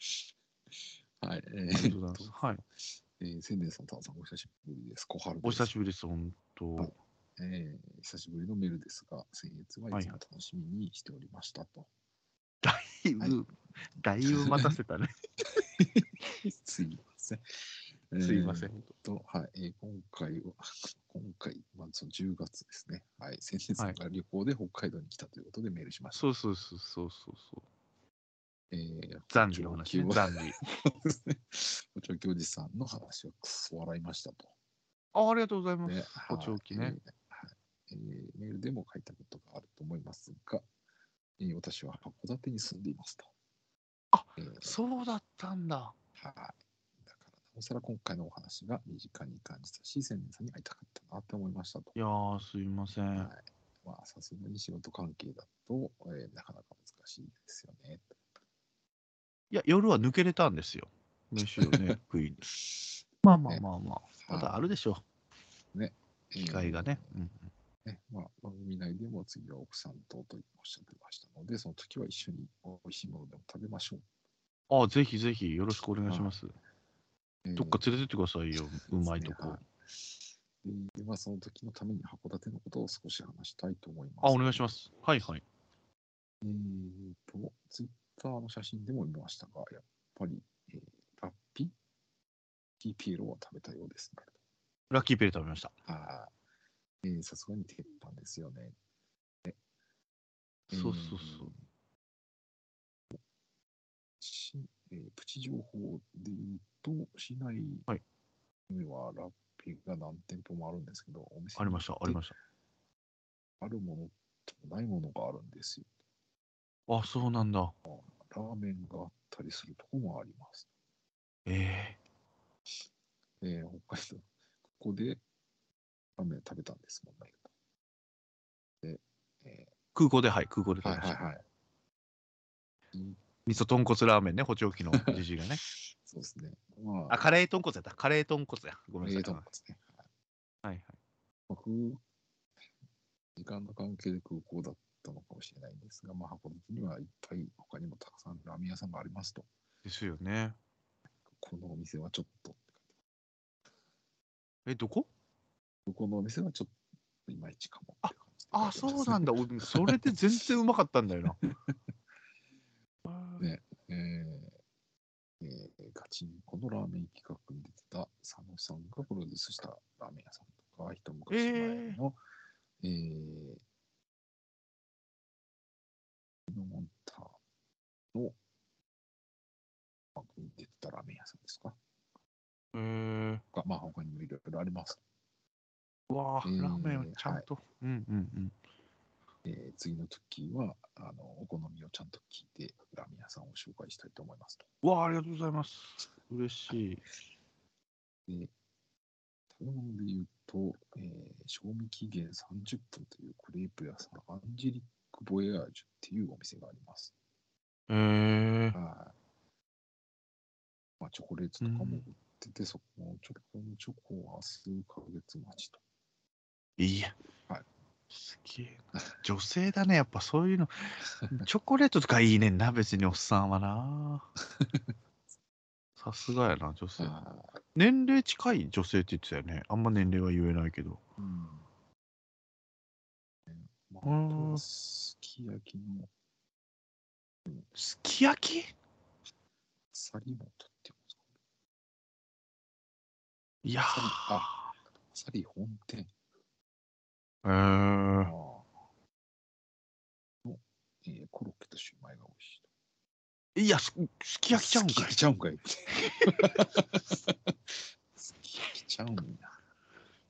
はい。えありがとうございます。はい。えー、千年さん、タンさん、お久しぶりです。小春です。お久しぶりです、本当。はいえー久しぶりのメールですが、先月はいつも楽しみにしておりましたと。だいぶ、だいぶ待たせたね。すいません。すいません。えーと、はい、えー今回は、今回、まずその10月ですね。はい、千年さんが旅行で北海道に来たということでメールしました。そうそうそうそうそうそう。えー、残儀の話ね。残儀。補聴器おじさんの話はくそ笑いましたと。あありがとうございまねす。補聴器ね。はいえーメールでも書いたことがあると思いますが、えー私は函館に住んでいますと。あえーそうだったんだ。はい。だから、なおさら今回のお話が身近に感じたし、千年さんに会いたかったなって思いましたと。いやー、すいません。はい。まあ、さすがに仕事関係だと、えーなかなか難しいですよね。いや、夜は抜けれたんですよ。飯をね、食いに。まあまあまあまあ。まだあるでしょう。機会がね。うんうんね、まあ、番組内でも次は奥さんととおっしゃってましたので、その時は一緒に美味しいものでも食べましょう。ああ、ぜひぜひよろしくお願いします。えーどっか連れてってくださいよ。うまいとこ。はいで、まあ、その時のために函館のことを少し話したいと思います。あ、お願いしま。す。はいはい。えーと、ツイッターの写真でも見ましたが、やっぱり、えーラッピキーピエロを食べたようですね。ラッキーペレ食べました。はい。えーさすがに鉄板ですよね。ねそうそうそう。えーしえープチ情報で言うと、市内はいにはラッピが何店舗もあるんですけど、お店ありました、ありましあるものとないものがあるんですよ。た。あ、そうなんだ。ラーメンがあったりするとこもあります。ええー北海道、ここでラーメン食べたんですもんね。で、えー空港で、はい、空港でー食べました。はいはいはい。味噌豚骨ラーメンね、補聴器のじじいがね。そうですね。まあ、カレー豚骨やった。カレー豚骨や。ごめんえーなさい。とですね。はいはいはい。僕、時間の関係で空港だったのかもしれないんですが、まあ、函館にはいっぱい他にもたくさんラーメン屋さんがありますと。ですよね。このお店はちょっと、え、どこ？このお店はちょっといまいちかもって感じであ、そうなんだ。俺それで全然うまかったんだよな。ねえーえーガチンコのラーメン企画に出てた佐野さんがプロデュースしたラーメン屋さんとか、一昔前の、えー、のモンターの番組に出てたラーメン屋さんですか？えー、がまあ他にもいろいろあります。うわあ、えーラーメンちゃんと。うんうんうん。えー次の時はあのお好みをちゃんと聞いてラーメン屋さんを紹介したいと思いますと。うわあ、ありがとうございます。嬉しい。で食べ物で言うと、えー賞味期限30分というクレープ屋さん、アンジェリック・ボヤージュっていうお店があります。えー、はい。まあ、チョコレートとかも売ってて、そこのチョコのチョコは数ヶ月待ちと。いや。はいすげえな。女性だね、やっぱそういうの。チョコレートとかいいねんな、別におっさんはな。さすがやな、女性。は年齢近い女性って言ってたよね。あんま年齢は言えないけど。い。うん。ねまあ、すき焼きのすき焼き？サリモトっていやー。あサリ本店。えー、の、えーコロッケとシューマイが美味しいと。いやす、すき焼きちゃうんかいすき焼き。ちゃうんかい。すき焼きちゃうんや。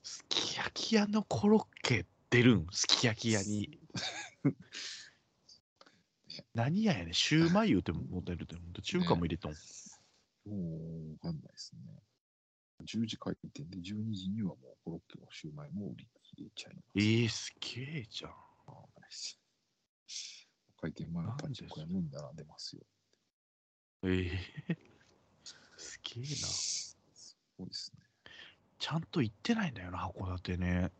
すき焼き屋のコロッケ出るん？すき焼き屋に。何屋やねん？シューマイ言うても持てるって、ほんと中華も入れとん。もうわかんないですね。10時開店で12時にはもうコロッケもシューマイも売り切れちゃいます。えー、すげえじゃん。開店前のパチンコ屋並んでますよ。えー、すげえな。そうですね。ちゃんと行ってないんだよな、函館ね。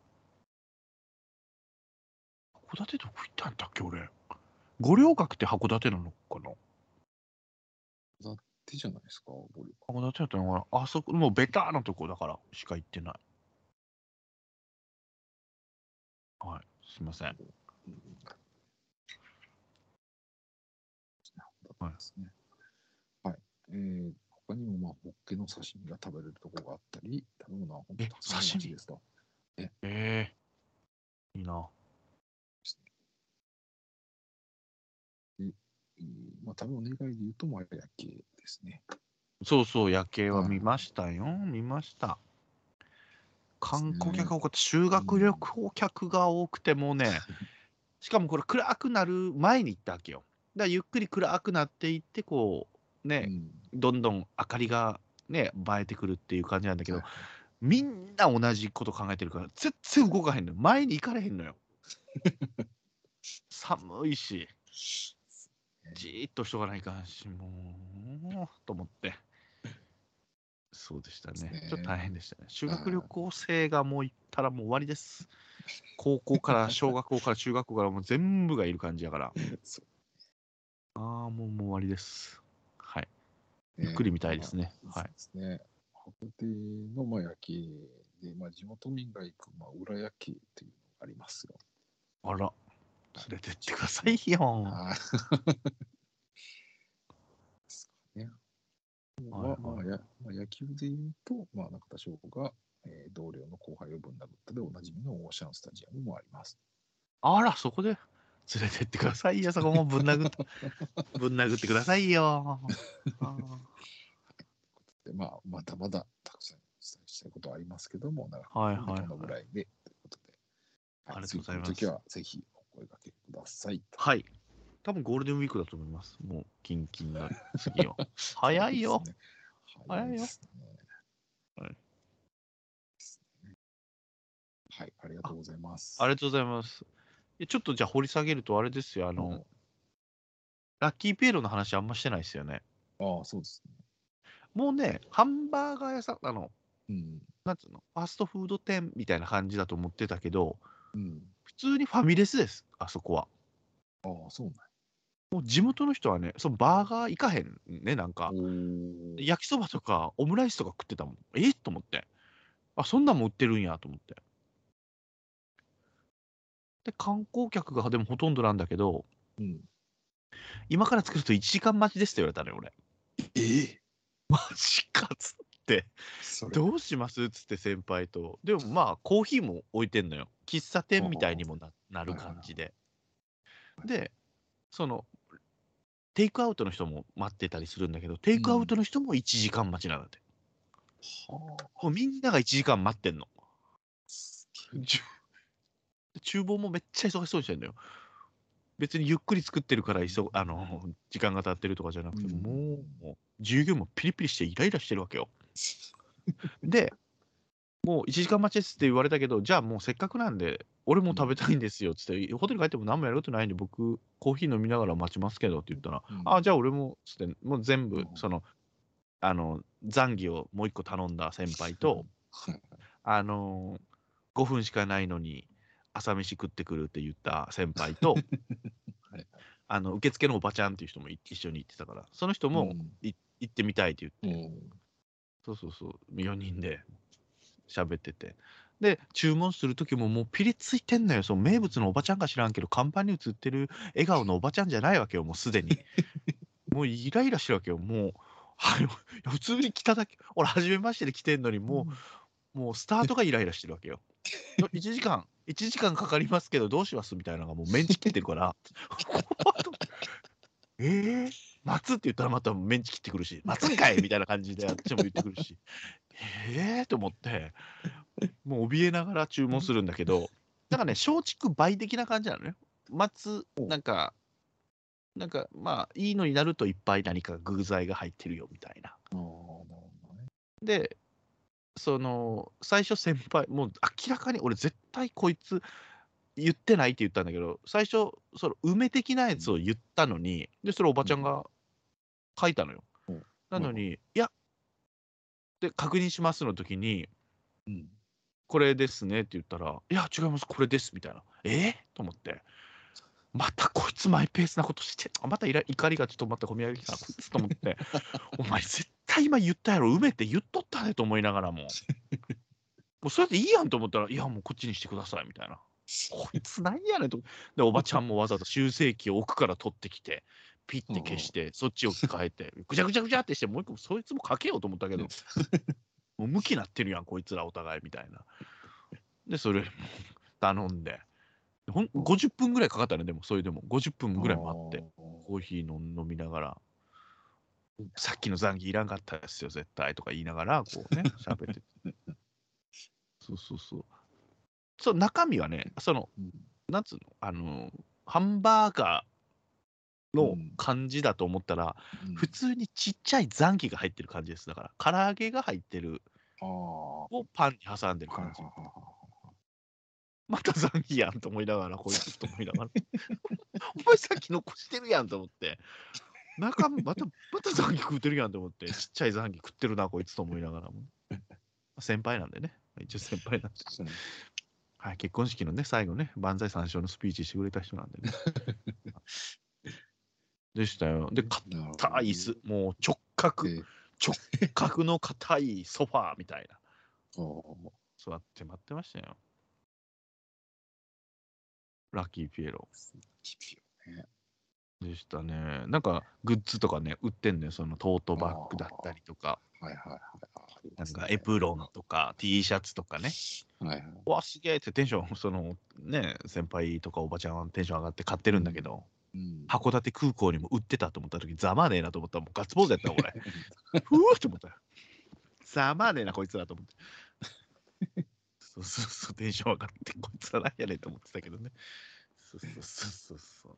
函館どこ行ったんだっけ、俺。五稜郭って函館なのかな？手じゃないですか、ボルカ。函館やったのかあそこ、もうベターなとこだからしか行ってない。はい、すみません。はい、ね。はい。えー、他にも、まあ、ホッケの刺身が食べれるとこがあったり、食べ物は本当に刺身？ですと。え、えー、いいな。で、まあ、食べお願いで言うと、まあ、焼きですね。そうそう、夜景は見ましたよ。見ました。観光客が多かった。修学旅行客が多くてもうね、しかもこれ暗くなる前に行ったわけよ。だからゆっくり暗くなっていって、こう、ね、うんどんどん明かりがね、映えてくるっていう感じなんだけどはい、みんな同じこと考えてるから、全然動かへんのよ。前に行かれへんのよ。寒いし、じーっとしとかないかんし、もう、と思って。そうでしたね。ちょっと大変でしたね。修学旅行生がもう行ったらもう終わりです。高校から小学校から中学校からもう全部がいる感じやから。ああ、もうもう終わりです。はい。ねゆっくり見たいですねまあはいそうですね。函館のまあ夜景で、まあ、地元民が行く、まあ、裏夜景っていうのがありますよ。あら、連れてってくださいよ。あーですかね。まあはいはいまあやまあ、野球で言うと、まあ、中田翔子が、えー同僚の後輩をぶん殴ったでおなじみのオーシャンスタジアムもあります。あら、そこで連れてってくださいよ。そこもぶん殴って、ぶん殴ってくださいよ。でまあ、まだまだたくさんお伝えしたいことはありますけども、長くはいはいはいこのぐらいでということで、ありがとうございます次はぜひお声掛けください。はい。多分ゴールデンウィークだと思います。もう、キンキンな次は。早いよ。早いよはいはい、ありがとうございます。ありがとうございます。えちょっとじゃあ掘り下げるとあれですよ。あの、ラッキーピエロの話あんましてないですよね。ああ、そうですね。もうね、ハンバーガー屋さん、あの、うん。なんつうの、ファストフード店みたいな感じだと思ってたけど、うん。普通にファミレスです、あそこは。ああ、そうなんやもう地元の人はね、そのバーガー行かへんね、なんか。焼きそばとかオムライスとか食ってたもん。え？と思って。あ、そんなんも売ってるんやと思って。で、観光客がでもほとんどなんだけど、うん。今から作ると1時間待ちですって言われたのよ、俺。え？えマジかっつって。どうします？っつって先輩と。でもまあ、コーヒーも置いてんのよ。喫茶店みたいにもななる感じで。で、その、テイクアウトの人も待ってたりするんだけど、テイクアウトの人も1時間待ちなんだって。はもうみんなが1時間待ってんの。厨房もめっちゃ忙しそうにしてんのよ。別にゆっくり作ってるから急あの時間が経ってるとかじゃなくて、うんもうもう従業員もピリピリしてイライラしてるわけよ。で、もう1時間待ちですって言われたけど、じゃあもうせっかくなんで、俺も食べたいんですよっつって、ホテル帰っても何もやることないんで、僕、コーヒー飲みながら待ちますけどって言ったら、うん。あ、じゃあ俺もつって、もう全部う、ん。その、あの、残機をもう一個頼んだ先輩と、はい あのー、5分しかないのに朝飯食ってくるって言った先輩と、はい。あの受付のおばちゃんっていう人もい一緒に行ってたから、その人もうん。い行ってみたいって言って、うんそうそうそう、4人で喋ってて。で、注文するときももうピリついてんのよ。その名物のおばちゃんか知らんけど、看板に映ってる笑顔のおばちゃんじゃないわけよ、もうすでに。もうイライラしてるわけよ。もう、普通に来ただけ、俺、初めましてで来てんのに、もう、もうスタートがイライラしてるわけよ。1時間、1時間かかりますけど、どうします？みたいなのがもうメンチ切ってるから。えー、待つって言ったらまたメンチ切ってくるし、待つんかいみたいな感じであっちも言ってくるし、えーと思って、もう怯えながら注文するんだけど、だからね、松竹梅的な感じなのね。待つ、なんか、なんかまあ、いいのになるといっぱい何か具材が入ってるよみたいな。で、その、最初先輩、もう明らかに俺絶対こいつ言ってないって言ったんだけど、最初、その梅的なやつを言ったのに、で、それおばちゃんが書いたのよ。うんなのに、いや、で、確認しますの時に、うん。これですねって言ったら、いや、違います、これですみたいな。え？ーと思って。またこいつマイペースなことして、あまた怒りがちょっとまた込み上げてきた、こいつと思って、お前絶対今言ったやろ、梅って言っとったねと思いながらも、もうそれでいいやんと思ったら、いや、もうこっちにしてくださいみたいな。こいつなんやねんと。で、おばちゃんもわざわざ修正器を奥から取ってきて、ピッて消して、そっちを変えて、ぐちゃぐちゃぐちゃってして、もう一個そいつもかけようと思ったけど、もう向きなってるやん、こいつらお互いみたいな。で、それ頼んで、ほん50分ぐらいかかったね、でも、それでも、50分ぐらい待って。コーヒー飲飲みながら、さっきの残機いらんかったですよ、絶対とか言いながら、こうね、喋ってて。そうそうそう。そう、中身はね、その、うんなんつうの、あの、ハンバーガーのうん感じだと思ったら、うん普通にちっちゃい残機が入ってる感じです。だから、唐揚げが入ってるをパンに挟んでる感じ。はまた残機やんと思いながら、こいつと思いながら。お前さっき残してるやんと思って。中身また、また残機食うてるやんと思って、ちっちゃい残機食ってるな、こいつと思いながらも。先輩なんでね。一応先輩なんで。いはい。はい、結婚式のね、最後ね、万歳三唱のスピーチしてくれた人なんでね。でしたよ。で、硬い椅子、もう直角、で直角の硬いソファーみたいな。座って待ってましたよ。ラッキーピエロね。でしたね。なんかグッズとかね、売ってんねそのトートバッグだったりとか、はいはいはい。なんかエプロンとか T シャツとかね。はいはい。うわ、すげえってテンション、そのね、先輩とかおばちゃんはテンション上がって買ってるんだけど、うん。函館空港にも売ってたと思った時ざまねえなと思ったらもうガッツポーズやったわ俺。ふーって思ったよ。ざまねえなこいつらと思って。そうそうそうテンション上がってこいつらなんやねんと思ってたけどね。そうそうそうそうそう。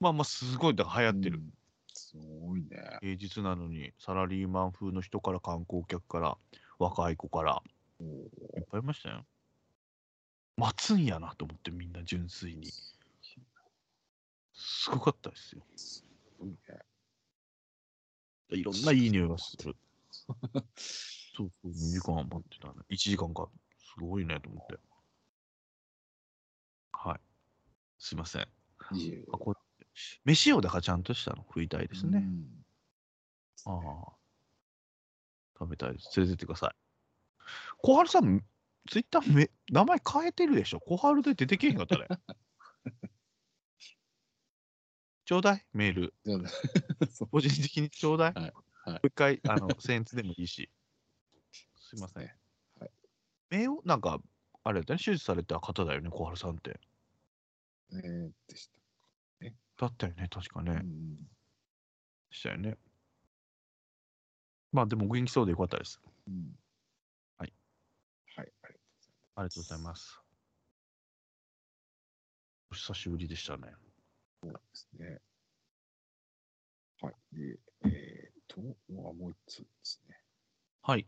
まあまあすごいだから流行ってる、うん。すごいね。平日なのにサラリーマン風の人から観光客から若い子からいっぱいいましたよ。待つんやなと思ってみんな純粋にすごかったですよすごいね。いろんないい匂いがする。そうそう、2時間待ってたね。1時間か。すごいねと思って。はい。すいません。いいよあこれ飯をだからちゃんとしたの食いたいですね。うんああ。食べたいです。連れてってください。小春さん、ツイッターめ名前変えてるでしょ？小春で出てけへんかったね。ちょうだいメール。個人的にちょうだい。はいはいもう一回、あの、センツでもいいし。すいません。ねはい目を、なんか、あれだよね、手術された方だよね、小春さんって。えーでした。だったよね、確かね。でうんしたよね。まあ、でも、お元気そうでよかったです。うんはい。はい。ありありがとうございます。お久しぶりでしたね。がとうございますね。はい。で、えーっと、もうもう一つですね。はい。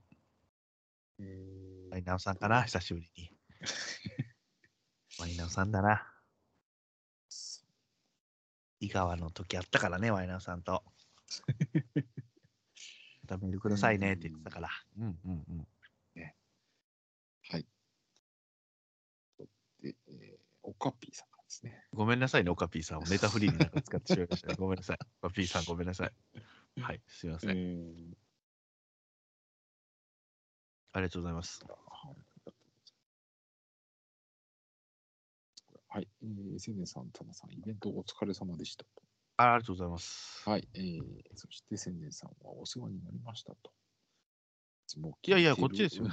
えーワイナオさんかな、久しぶりに。ワイナオさんだな。井川の時あったからね、ワイナオさんと。またメールくださいねって言ってたから。うんうんうん。はい。で、えー、オカピーさんですね。ごめんなさいね、オカピーさんをネタフリーになんか使ってしまいましたね。ごめんなさい。オカピーさん、ごめんなさい。はい、すいません。ーありがとうございます。はい。はい。えー、千年さん、タマさん、イベントお疲れ様でしたと。あありがとうございます。はい。えー、そして千年さんはお世話になりましたと。いやいやこっちですよ い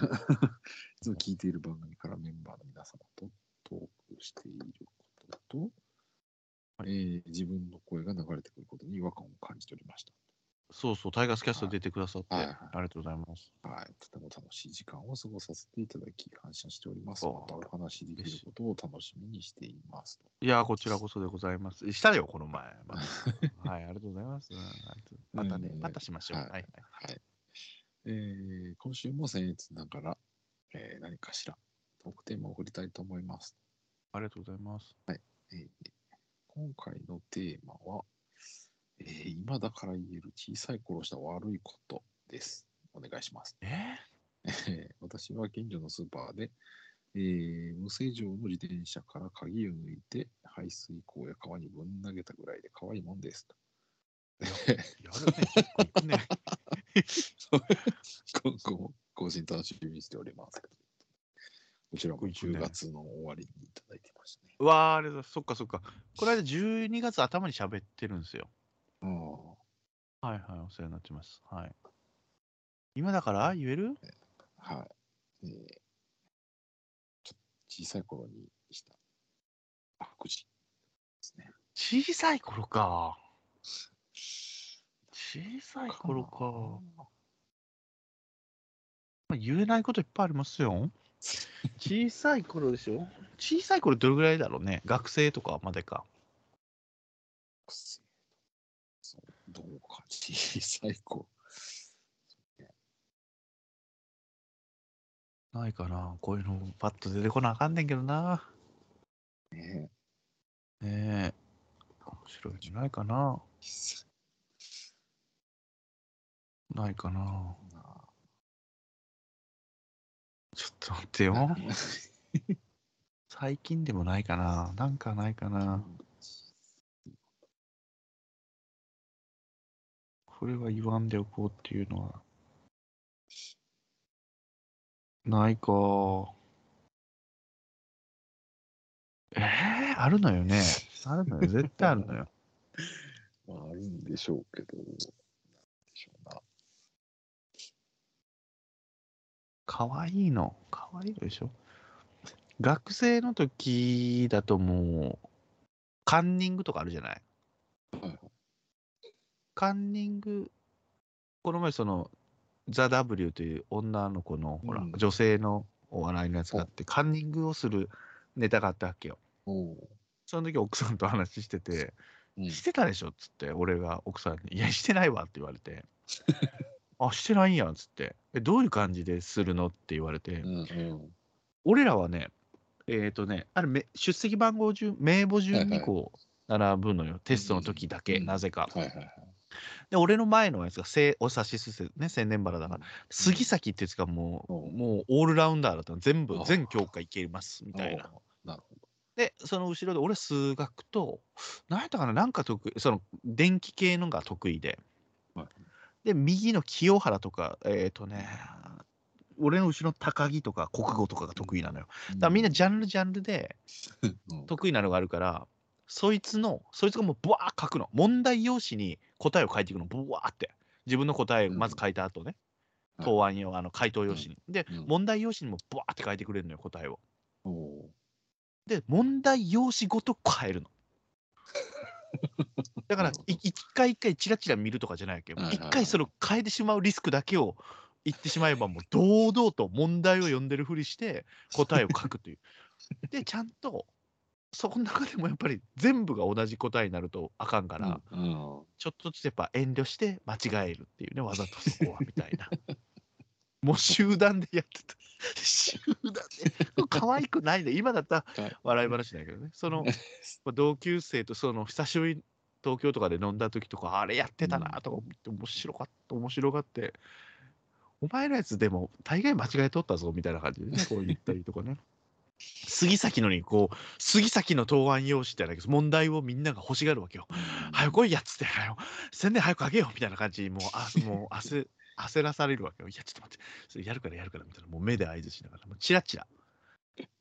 つも聞いている番組からメンバーの皆様とトークしていることと、はえー自分の声が流れてくることに違和感を感じておりました。そうそう、タイガースキャスト出てくださって、はいはいありがとうございます。はい、とても楽しい時間を過ごさせていただき感謝しております。おまたお話しできることを楽しみにしていますと。いやー、こちらこそでございます。したよ、この前。ま たはい、ありがとうございます。またね、うんまたしましょう。ははいい、はい。はい。えー今週も僭越ながら、えー何かしらトークテーマを送りたいと思います。ありがとうございます。えー今回のテーマは、えー今だから言える小さい頃した悪いことです。お願いします。ええー私は近所のスーパーで、えー無正常の自転車から鍵を抜いて排水溝や川にぶん投げたぐらいで可愛いもんですやるね、結構いくね。今後も更新楽しみにしております。こちらも10月の終わりにいただいてましたね。うわー、あれだ、そっかそっか。この間12月頭に喋ってるんですよ。あはいはい、お世話になってます。はい。今だから言える？あはい。えーちょ小さい頃にした悪事ですね。小さい頃か。小さい頃か。まあ言えないこといっぱいありますよ。小さい頃でしょ？小さい頃どれぐらいだろうね？学生とかまでか。そうどうか、小さい子。ないかなこういうのパッと出てこなあかんねんけどな。ねねえ。面白いんじゃないかなないかなちょっと待ってよ。最近でもないかななんかないかなこれは言わんでおこうっていうのは。ないか。えー、あるのよね。あるのよ。絶対あるのよ。まあ、あるんでしょうけど、なんでしょうな。かわいいの。かわいいでしょ。学生の時だともう、カンニングとかあるじゃない。カンニング、この前その、ザ・ W という女の子の、ほらうん、女性のお笑いのやつがあって、カンニングをするネタがあったわけよ。その時奥さんと話してて、うんしてたでしょっつって、俺が奥さんに、いや、してないわって言われて、あ、してないんやっつって、え、どういう感じでするの？って言われて、うんうん。俺らはね、えっ、とね、あれめ、出席番号順、名簿順にこう、並ぶのよ、テストの時だけ、うんなぜか。はいはいはい。で、俺の前のやつが、せいお指しすせ、ね、千年バラだから、杉崎ってやつがもう、うん。もうオールラウンダーだったの、全部あ、全教科いけます、みたいな。るほで、その後ろで、俺、数学と、何やったかな、なんか得意、その、電気系のが得意で、はいで、右の清原とか、えっ、とね、俺の後ろの高木とか国語とかが得意なのよ。ど。だからみんなジャンルジャンルでうん得意なのがあるから、そいつの、そいつがもうブワー書くの。問題用紙に答えを書いていくの、ブワーって。自分の答えをまず書いた後ね、うん答案用、あの回答用紙に。で、うん問題用紙にもブワーって書いてくれるのよ、答えを。で、問題用紙ごと変えるの。だから一回一回チラチラ見るとかじゃないわけど、一回それを変えてしまうリスクだけを言ってしまえば、もう堂々と問題を読んでるふりして答えを書くという。で、ちゃんと、そこの中でもやっぱり全部が同じ答えになるとあかんから、うんうんちょっとずつやっぱ遠慮して間違えるっていうね、わざとそこはみたいな。もう集団でやってた。集団で。可愛くないね。今だったらはい笑い話だけどね。その まあ同級生とその久しぶりに東京とかで飲んだ時とか、あれやってたなとか思って面白かった、面白がって。お前のやつでも大概間違えとったぞみたいな感じでね、こう言ったりとかね。杉崎のにこう、杉崎の答案用紙ってあるけど、問題をみんなが欲しがるわけよ。早く来いやっつって、早く、宣伝早くあげようみたいな感じに、もう、あもう焦 焦らされるわけよ。いや、ちょっと待って、それやるからやるからみたいな、もう目で合図しながら、もうチラチラ。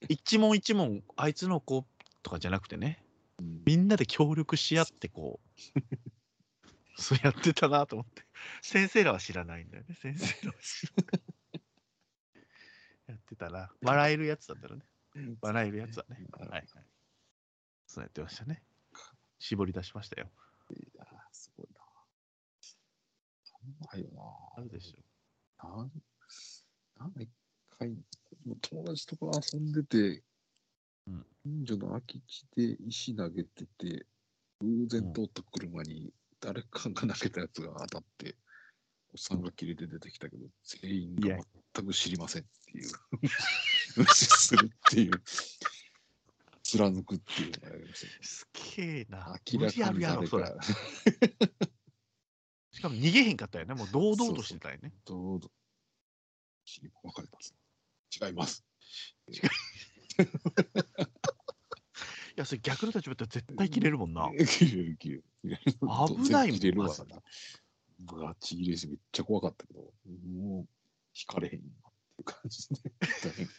一問一問、あいつの子とかじゃなくてね、うんみんなで協力し合って、こう、そうやってたなと思って。先生らは知らないんだよね、先生らは知らない。やってたな。笑えるやつだったらね。笑えるやつはね。はいはい。そうやってましたね。絞り出しましたよ。いやすごいな。ないよあるでしょ。な。なんなんか一回、友達とか遊んでて、うん近所の空き地で石投げてて、偶然通った車に誰かが投げたやつが当たって、おっさんが切れて出てきたけど、全員が全く知りませんっていう。無視するっていう。貫くっていうのをやりましたねすげえな。明らかにるやろ、それ誰。かしかも逃げへんかったよね。もう堂々としてたよね。どうぞ。分かれます。違います。いや、それ逆の立場だったら絶対切れるもんな。切れる切れる。危ないもん切れるわ。ガチ切れしてめっちゃ怖かったけど、もう引かれへんなっていう感じで、誰も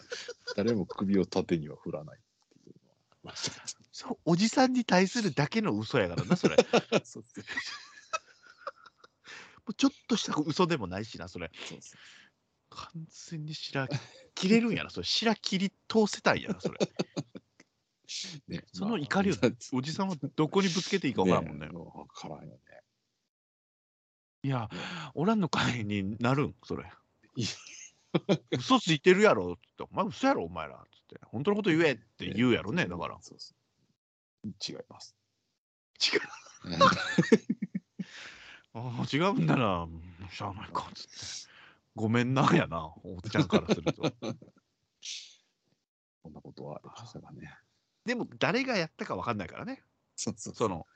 誰も首を縦には振らないっていうのは そう、おじさんに対するだけの嘘やからな、それ。そうそううちょっとした嘘でもないしな、それ。そうそう完全に白切れるんやな、それ。白切り通せたいんやな、それ。ねその怒りをまあおじさんはどこにぶつけていいか分からんもんね。わからんよね。いや、おらんの会になるん、それい。嘘ついてるやろって、お前嘘やろ、お前ら。つって、本当のこと言えって言うやろね、だから。そうそう違います。違う。ああ、違うんだな、しゃあないか、つって。ごめんな、やな、おっちゃんからすると。こんなことはありましたかね。でも、誰がやったか分かんないからね。そうそうその、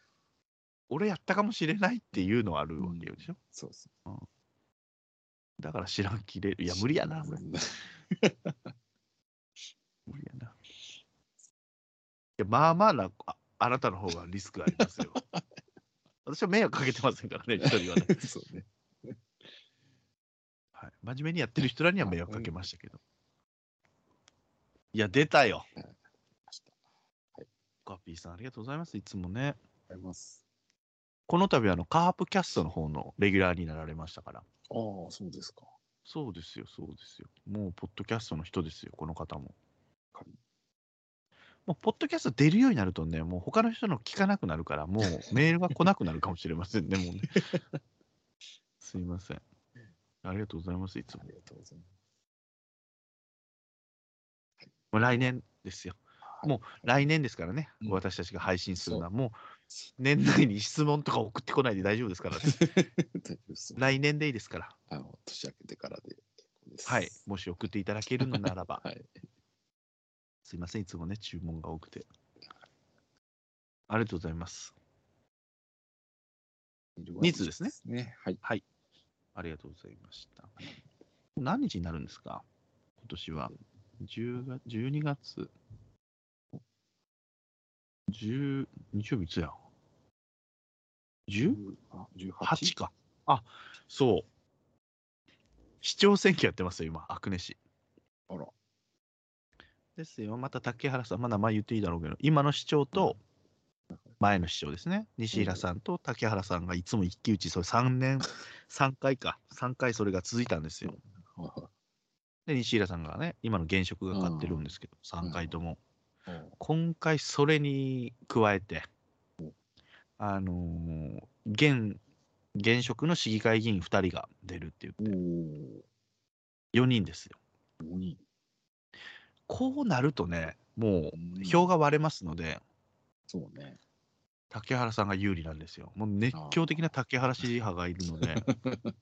俺やったかもしれないっていうのはあるわけでしょ。そうそだから知らんきれる。いや、無理やな、う。俺。無理やな。いや、まあまあな、ああなたの方がリスクありますよ。私は迷惑かけてませんからね、一人はね。そうね。はい、真面目にやってる人らには迷惑かけましたけど。いや、出たよ。ました。ガピーさん、ありがとうございます。いつもね。あります。この度、あの、カープキャストの方のレギュラーになられましたから。ああ、そうですか。そうですよ、そうですよ。もう、ポッドキャストの人ですよ、この方も。かりもう、ポッドキャスト出るようになるとね、もう他の人の聞かなくなるから、もうメールが来なくなるかもしれませんね、もうね。すいません。ありがとうございます、いつも。ありがとうございます。もう来年ですよ。はいも来年ですからね、うん私たちが配信するのは、もう年内に質問とか送ってこないで大丈夫ですから、来年でいいですから、あの年明けてからで。はい、もし送っていただけるのならば、はい。すいません、いつもね、注文が多くて。ありがとうございます。二通ですね。ね。はい。ありがとうございました。何日になるんですか？今年は。10月、12月？10、日曜日いつや ?10? あ18 8か。あ、そう。市長選挙やってますよ、今、阿久根市。あら。ですよ、また竹原さん、まあ名前言っていいだろうけど、今の市長と前の市長ですね、西平さんと竹原さんがいつも一騎打ち、それ3年、3回か、3回それが続いたんですよ。はで、西平さんがね、今の現職が勝ってるんですけど、3回とも。今回、それに加えて、あのー現、現職の市議会議員2人が出るって言っおて、お。4人ですよ。5人。こうなるとね、もうんう票が割れますので、そうね。竹原さんが有利なんですよ。もう熱狂的な竹原支持派がいるので。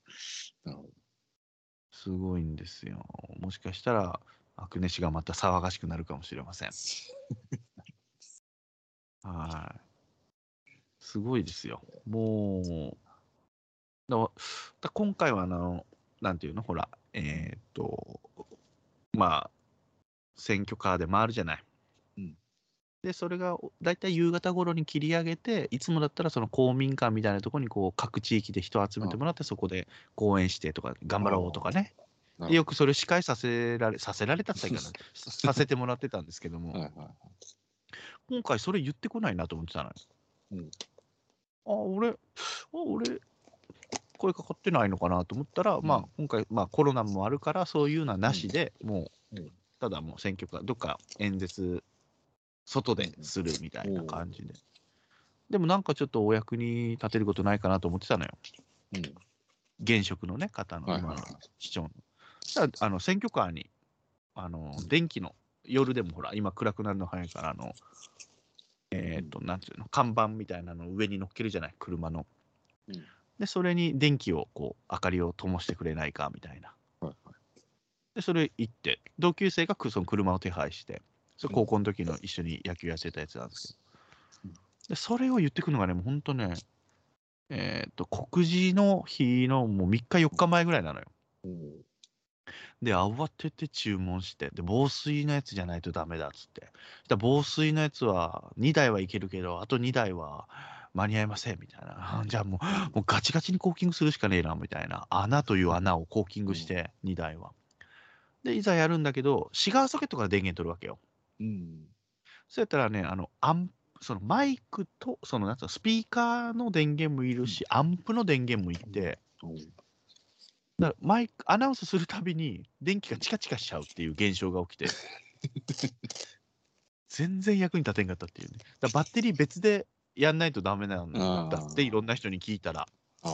すごいんですよ。もしかしたら、アクネ氏がまた騒がしくなるかもしれません。はい。すごいですよ。もう、だだ今回はあの、なんていうの、ほら、えーっと、まあ、選挙カーで回るじゃない。うんで、それがだいたい夕方頃に切り上げて、いつもだったらその公民館みたいなところにこう各地域で人を集めてもらって、そこで講演してとか、頑張ろうとかね。よくそれを司会させられ、させられたって言ったらいいかな、させてもらってたんですけども、はいはいはい。今回それ言ってこないなと思ってたのよ。うん。あ、俺、あ、俺、声かかってないのかなと思ったら、まあうん今回、まあコロナもあるから、そういうのはなしで、もう、うん。ただもう選挙か、どっか演説、外でするみたいな感じで。でもなんかちょっとお役に立てることないかなと思ってたのよ。うん。現職のね、方の今のはいはいはい。あの選挙カーに、あの電気の、夜でもほら、今暗くなるの早いから、あの、えっ、と、なんていうの、看板みたいなのを上に乗っけるじゃない、車の。うんで、それに電気を、こう、明かりを灯してくれないかみたいな。はいはい。で、それ行って、同級生がくその車を手配して、それ高校の時の一緒に野球やってたやつなんですけどうん。で、それを言ってくるのがね、もう本当ね、えっ、と、告示の日のもう3日、4日前ぐらいなのよ。で、慌てて注文して、で、防水のやつじゃないとダメだっつって。で防水のやつは2台はいけるけど、あと2台は間に合いませんみたいな。じゃあもう、もうガチガチにコーキングするしかねえな、みたいな。穴という穴をコーキングして、2台は。で、いざやるんだけど、シガーソケットから電源取るわけよ。うん。そうやったらね、あの、アンそのマイクと、そのなんつうの、スピーカーの電源もいるし、アンプの電源もいって、だからマイクアナウンスするたびに電気がチカチカしちゃうっていう現象が起きて 全然役に立てんかったっていうね。だからバッテリー別でやんないとダメなんだっていろんな人に聞いたら。ああ、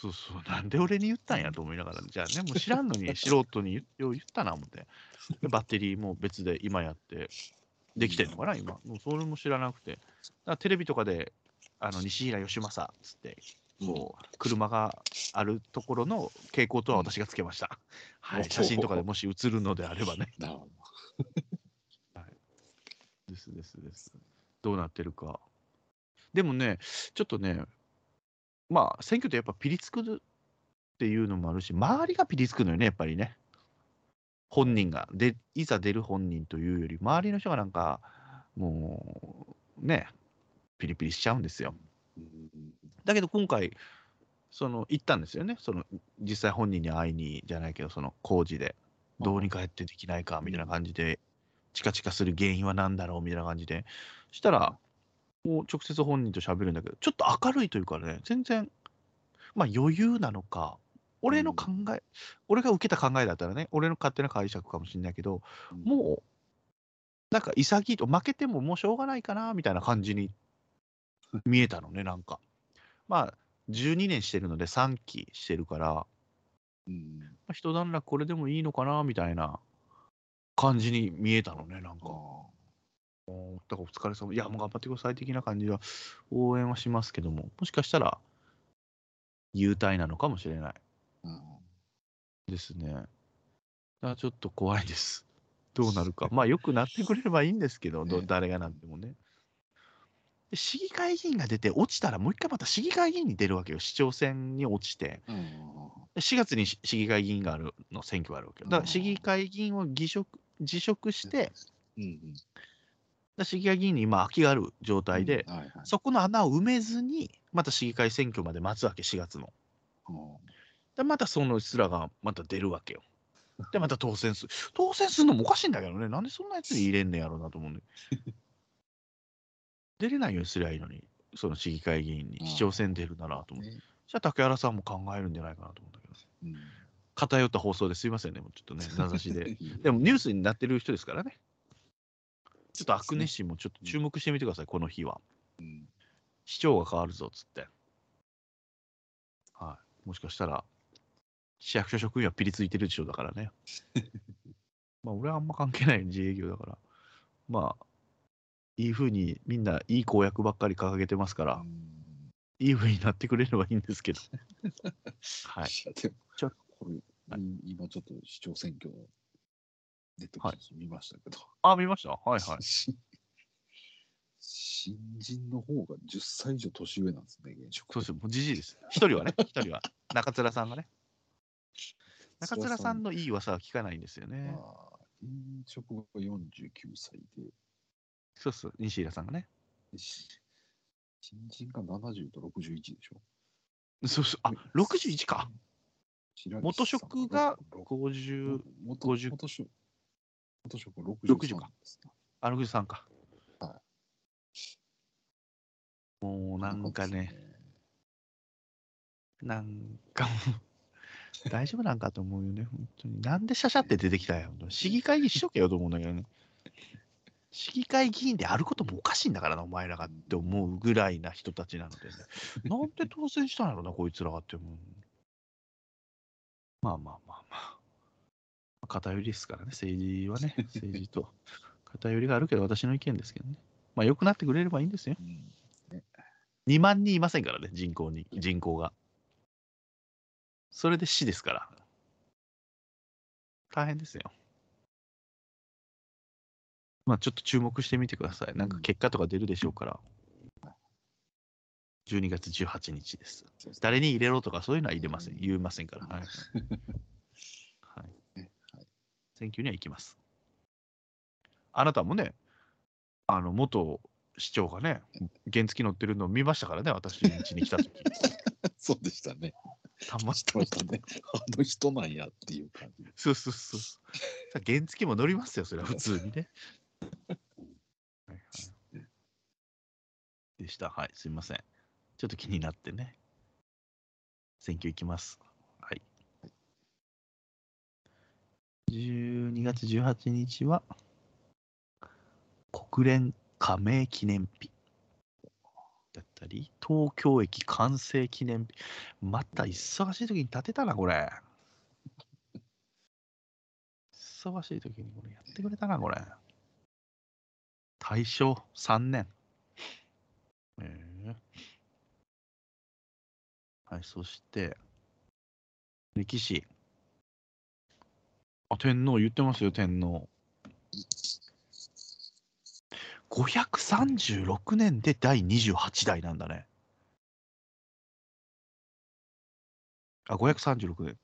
そうそう、なんで俺に言ったんやと思いながら、じゃあね、もう知らんのに 素人に言よう言ったな思って。で、バッテリーも別で今やって、できてんのかな、今。もうそれも知らなくて。だからテレビとかで、あの西平義正っつって、こう、車があるところの傾向とは私がつけました。はい、写真とかでもし映るのであればね。なるほですですです。どうなってるか。でもね、ちょっとね、まあ、選挙ってやっぱピリつくっていうのもあるし、周りがピリつくのよね、やっぱりね。本人が、でいざ出る本人というより、周りの人がなんか、もう、ね、ピリピリしちゃうんですよ。だけど今回、その行ったんですよね、その実際本人に会いにじゃないけど、その工事で、どうにかやってできないかみたいな感じで、チカチカする原因は何だろうみたいな感じで、したら、もう直接本人と喋るんだけど、ちょっと明るいというかね、全然、まあ余裕なのか、俺の考え、俺が受けた考えだったらね、俺の勝手な解釈かもしれないけど、もう、なんか潔いと、負けてももうしょうがないかなみたいな感じに見えたのね、なんか。まあ、12年してるので3期してるから、まうんあ一段落これでもいいのかなみたいな感じに見えたのね、なんか。あだからお疲れ様、いや、もう頑張ってください的な感じは応援はしますけども、もしかしたら、優待なのかもしれないあですね。だからちょっと怖いです。どうなるか。まあ、よくなってくれればいいんですけど、どね誰がなってもね。で市議会議員が出て、落ちたらもう一回また市議会議員に出るわけよ。市長選に落ちて。うんで4月に市市議会議員があるの選挙があるわけよ。だから市議会議員を辞職辞職して、うんで市議会議員に今空きがある状態で、はいはいそこの穴を埋めずに、また市議会選挙まで待つわけ、4月の。うんで、またその人らがまた出るわけよ。で、また当選する。当選するのもおかしいんだけどね。なんでそんなやつに入れんねやろうなと思うんで。出れないようにすりゃいいのに、その市議会議員に市長選出るならと思って。ねじゃあ竹原さんも考えるんじゃないかなと思うんだけど。うん偏った放送ですいませんね、もうちょっとね、名指しで。でもニュースになってる人ですからね。ちょっとアクネシンもちょっと注目してみてください、この日は。うん市長が変わるぞっつって。はい。もしかしたら、市役所職員はピリついてるでしょうだからね。まあ、俺はあんま関係ないよ自営業だから。まあ、いい風にみんないい公約ばっかり掲げてますから、うんいい風になってくれればいいんですけど。はい。いやでもちょこれ、はい今ちょっと市長選挙のネット記事見ましたけど、あ、見ました？はいはい。し新人の方が10歳以上年上なんですね、現職。そうですよ、もうじじいです。一人はね、一人は。中面さんがね。中面さんのいい噂は聞かないんですよね。まあ現職が49歳で、そうそう、西平さんがね。し新人が70と61でしょ？そうそう、あ、61か。元職がさん50、元50元職元職63 60かあのさんか。はもうなんかね、なんかもう、大丈夫なんかと思うよね、本当に。なんでシャシャって出てきたんや、本当に市議会議員しとけよと思うんだけどね。市議会議員であることもおかしいんだからな、お前らがって思うぐらいな人たちなのでね。なんで当選したんやろな、こいつらがって思う。まあまあまあまあ。偏りですからね、政治はね、政治と偏りがあるけど、私の意見ですけどね。まあ、良くなってくれればいいんですよ。うん2万人いませんからね、人口に、人口が。それで死ですから。大変ですよ。まあちょっと注目してみてください。なんか結果とか出るでしょうから。12月18日です。誰に入れろとかそういうのは入れません。言いませんから。はい。選挙には行きます。あなたもね、あの、元市長がね、原付乗ってるのを見ましたからね、私ん家に来た時 そうでしたね。たま知ってましたね。あの人なんやっていう感じ。そうそうそう。さ原付も乗りますよ、それは普通にね。はいはい、でした。はい、すみません。ちょっと気になってね。選挙行きます。はい。12月18日は、国連加盟記念日。だったり、東京駅完成記念日。また忙しい時に建てたな、これ。忙しい時にこれやってくれたな、これ。大正3年。ええはい、そして、歴史。あ、天皇言ってますよ、天皇。536年で第28代なんだね。あ、536年。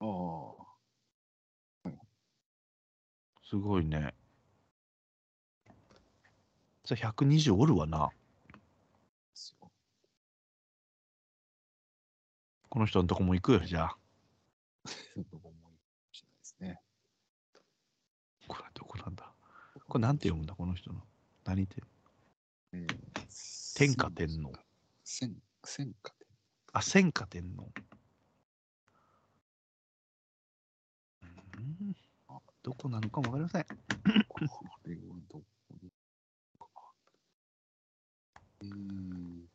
ああ。すごいね。じゃあ120おるわな。この人のとこも行くよ、じゃあ。どこもいいかもしれないですね。こなんだこれなんて読むんだ、この人の。何て？えー天下天皇。戦戦下天あ、千下天皇。うんどこなのかもわかりません。皇。これはどこにえー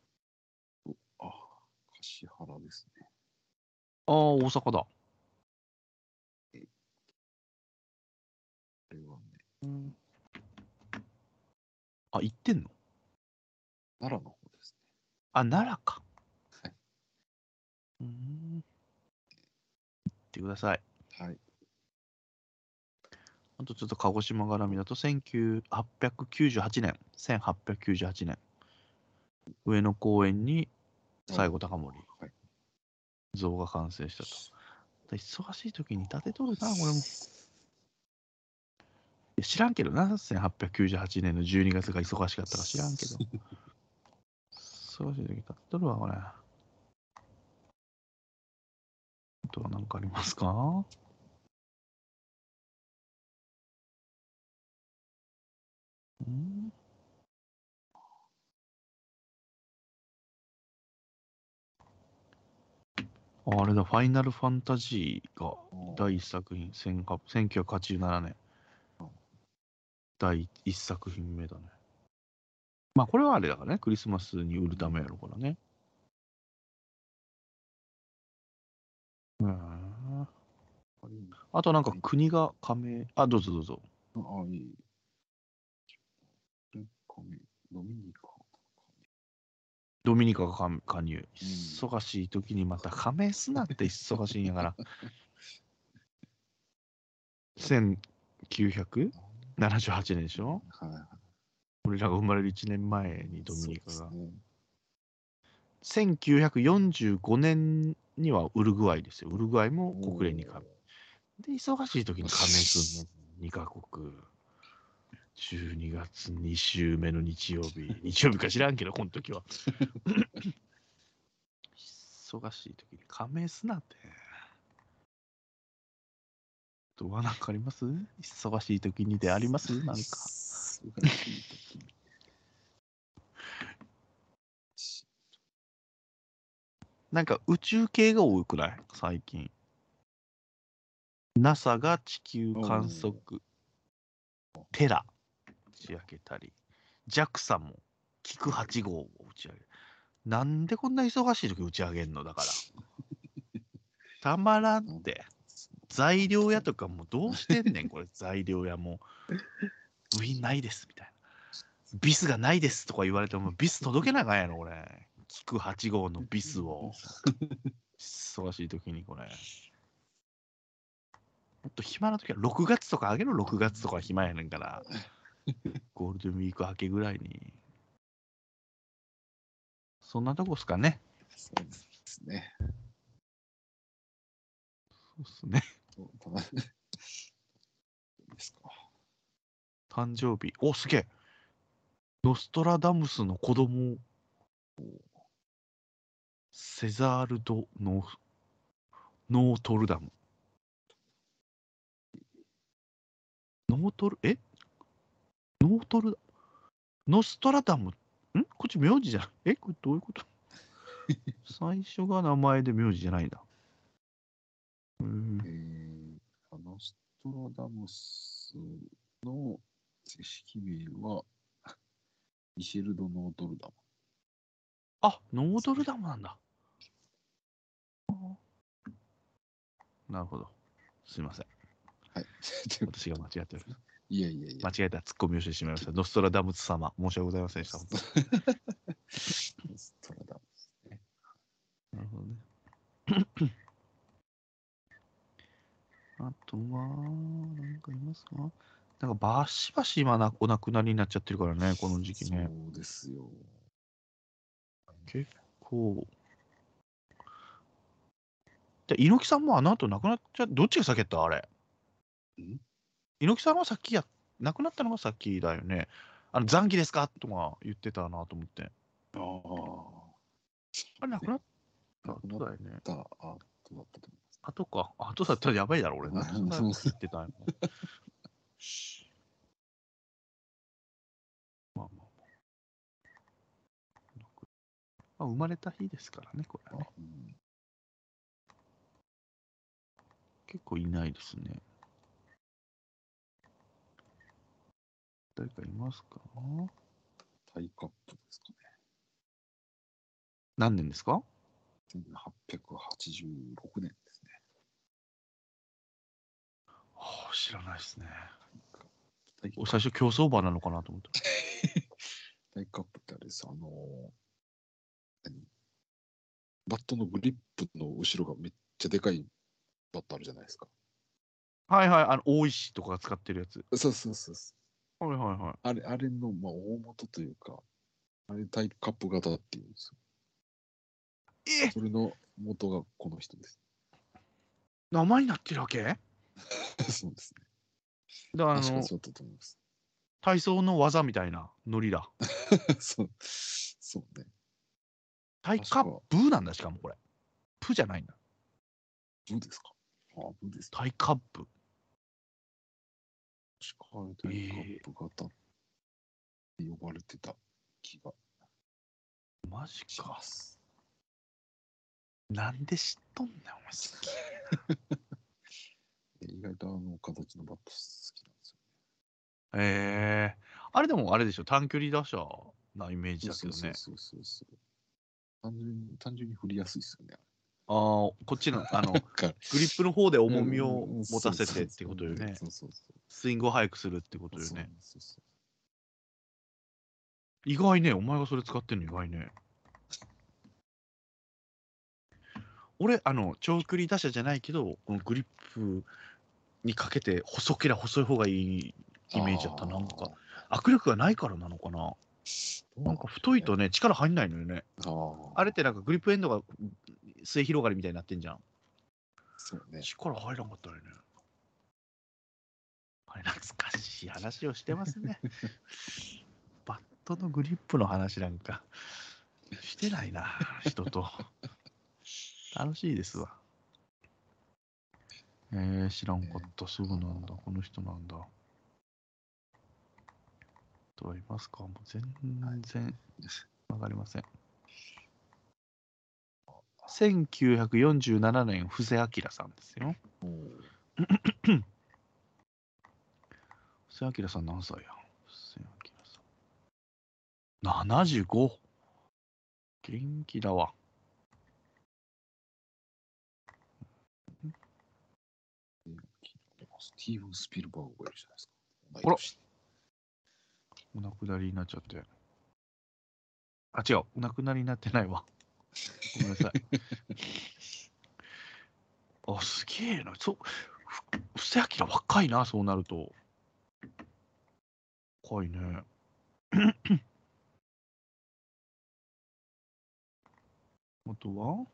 と、あ、橿原ですね。ああ、大阪だ。あ、行ってんの？奈良の方ですあ、奈良か。はい。うん。行ってください。ね。はい。あとちょっと鹿児島絡みだと、1898年、1898年、上野公園に西郷隆盛はい。像が完成したと。だ忙しい時に建てとるな、これも。知らんけどな、1898年の12月が忙しかったか 知らんけど。忙しい時に建てとるわ、これ。あとは何かありますか？うん？ああれだ、ファイナルファンタジーが第一作品、1800 1987年うん。第一作品目だね。まあ、これはあれだからね、クリスマスに売るためやろからね。うん。あとなんか国が加盟、あ、どうぞどうぞ。あ、いい。ドミニカ。ドミニカが加加入。忙しい時にまた加盟すなって忙しいんやから。1978年でしょ？はいはい。俺らが生まれる1年前にドミニカが。ね1945年にはウルグアイですよ。ウルグアイも国連に加盟。で、忙しい時に加盟するの。2カ国。12月2週目の日曜日。日曜日か知らんけど、この時は。忙しい時に加盟すなって。どうはなんかあります？忙しい時にであります？なんか。忙しい時になんか宇宙系が多くない？最近。NASA が地球観測、テラ打ち上げたり、JAXA も菊8号を打ち上げる。なんでこんな忙しい時打ち上げんの？だから。たまらんって。材料屋とかもどうしてんねん、これ、材料屋も。部品ないです、みたいな。ビスがないですとか言われても、ビス届けなあかんやろ、これ。菊8号のビスを。忙しい時にこれ。もっと暇な時は6月とかあげろ、6月とか暇やねんから。ゴールデンウィーク明けぐらいに。そんなとこっすかね。そうですね。そうっすね。ですか？誕生日。お、すげえ。ノストラダムスの子供セザールド・ノーノートルダム。ノートル、え？ノートル、ノストラダム、ん？こっち名字じゃん。え？これどういうこと？最初が名前で名字じゃないんだ。うーんノストラダムスの正式名は、ミシェル・ド・ノートルダム。あ、ノードルダムなんだ。なるほど。すいません。はい。私が間違っております。いやいやいや間違。えたツッコミをしてしまいました。ノストラダムス様、申し訳ございませんでした。本当にストラダムスね。なるほどね。あとは、なんかいますか？なんかバシバシ今なお亡くなりになっちゃってるからね、この時期ね。そうですよ。結構。で、猪木さんもあの後亡くなっちゃどっちが先やった？あれ。ん？猪木さんは先や、亡くなったのが先だよね。あの、残機ですか？とか言ってたなと思って。ああ。あれ亡くなった後だよね。た後だったと思います。後か。後だったらやばいだろ、俺。なんでそんなってたんやろ まあまあまあ。まあ、生まれた日ですからね、これはね。うん結構いないですね。誰かいますか？タイカップですかね。何年ですか？1886年はあ、知らないですね。最初競走馬なのかなと思った。タイカップってあれです。あのバットのグリップの後ろがめっちゃでかいバットあるじゃないですか。はいはい、あの、大石とかが使ってるやつ。そうそうそうそう。はいはいはい。あれ、あれの、まあ、大元というか、あれタイカップ型っていうんですよ。えそれの元がこの人です。名前になってるわけ？そうですね。らあの確かに、そうだったと思います。体操の技みたいなノリだ。そう、そうね。タイカップなんだ、しかもこれ。プじゃないんだ。ブですか？あ、ブですか。タイカップ。確かあれタイカップ型って呼ばれてた気がマジかしま。す。なんで知っとんねん、お前 すげえ意外とあの形のバット好きなんですよ。ええあれでもあれでしょ、短距離打者なイメージだけどね。そうそうそう。単純に、単純に振りやすいですよね。ああ、こっちの、あの、グリップの方で重みをうん持たせてってことよね。スイングを速くするってことよそうね。そうそう意外ね、お前がそれ使ってんの意外ね。俺、あの、長距離打者じゃないけど、このグリップにかけて細ければ細い方がいいイメージだった。なんか、握力がないからなのかな。なんか太いとね、力入んないのよね。あれってなんかグリップエンドが末広がりみたいになってんじゃん。そうね。力入らんかったよね。あれ、懐かしい話をしてますね。バットのグリップの話なんかしてないな、人と。楽しいですわ。えー、知らんかった。すぐなんだ。この人なんだ。とはいますか？もう全然わかりません。1947年、布施明さんですよ。布施明さん何歳や？布施明さん。75! 元気だわ。スティーブン・スピルバーグがいるじゃないですか。あらお亡くなりになっちゃって。あ、違う。お亡くなりになってないわ。ごめんなさい。あ、すげえな。そう、ふ布施明若いな、そうなると。若いね。あとは？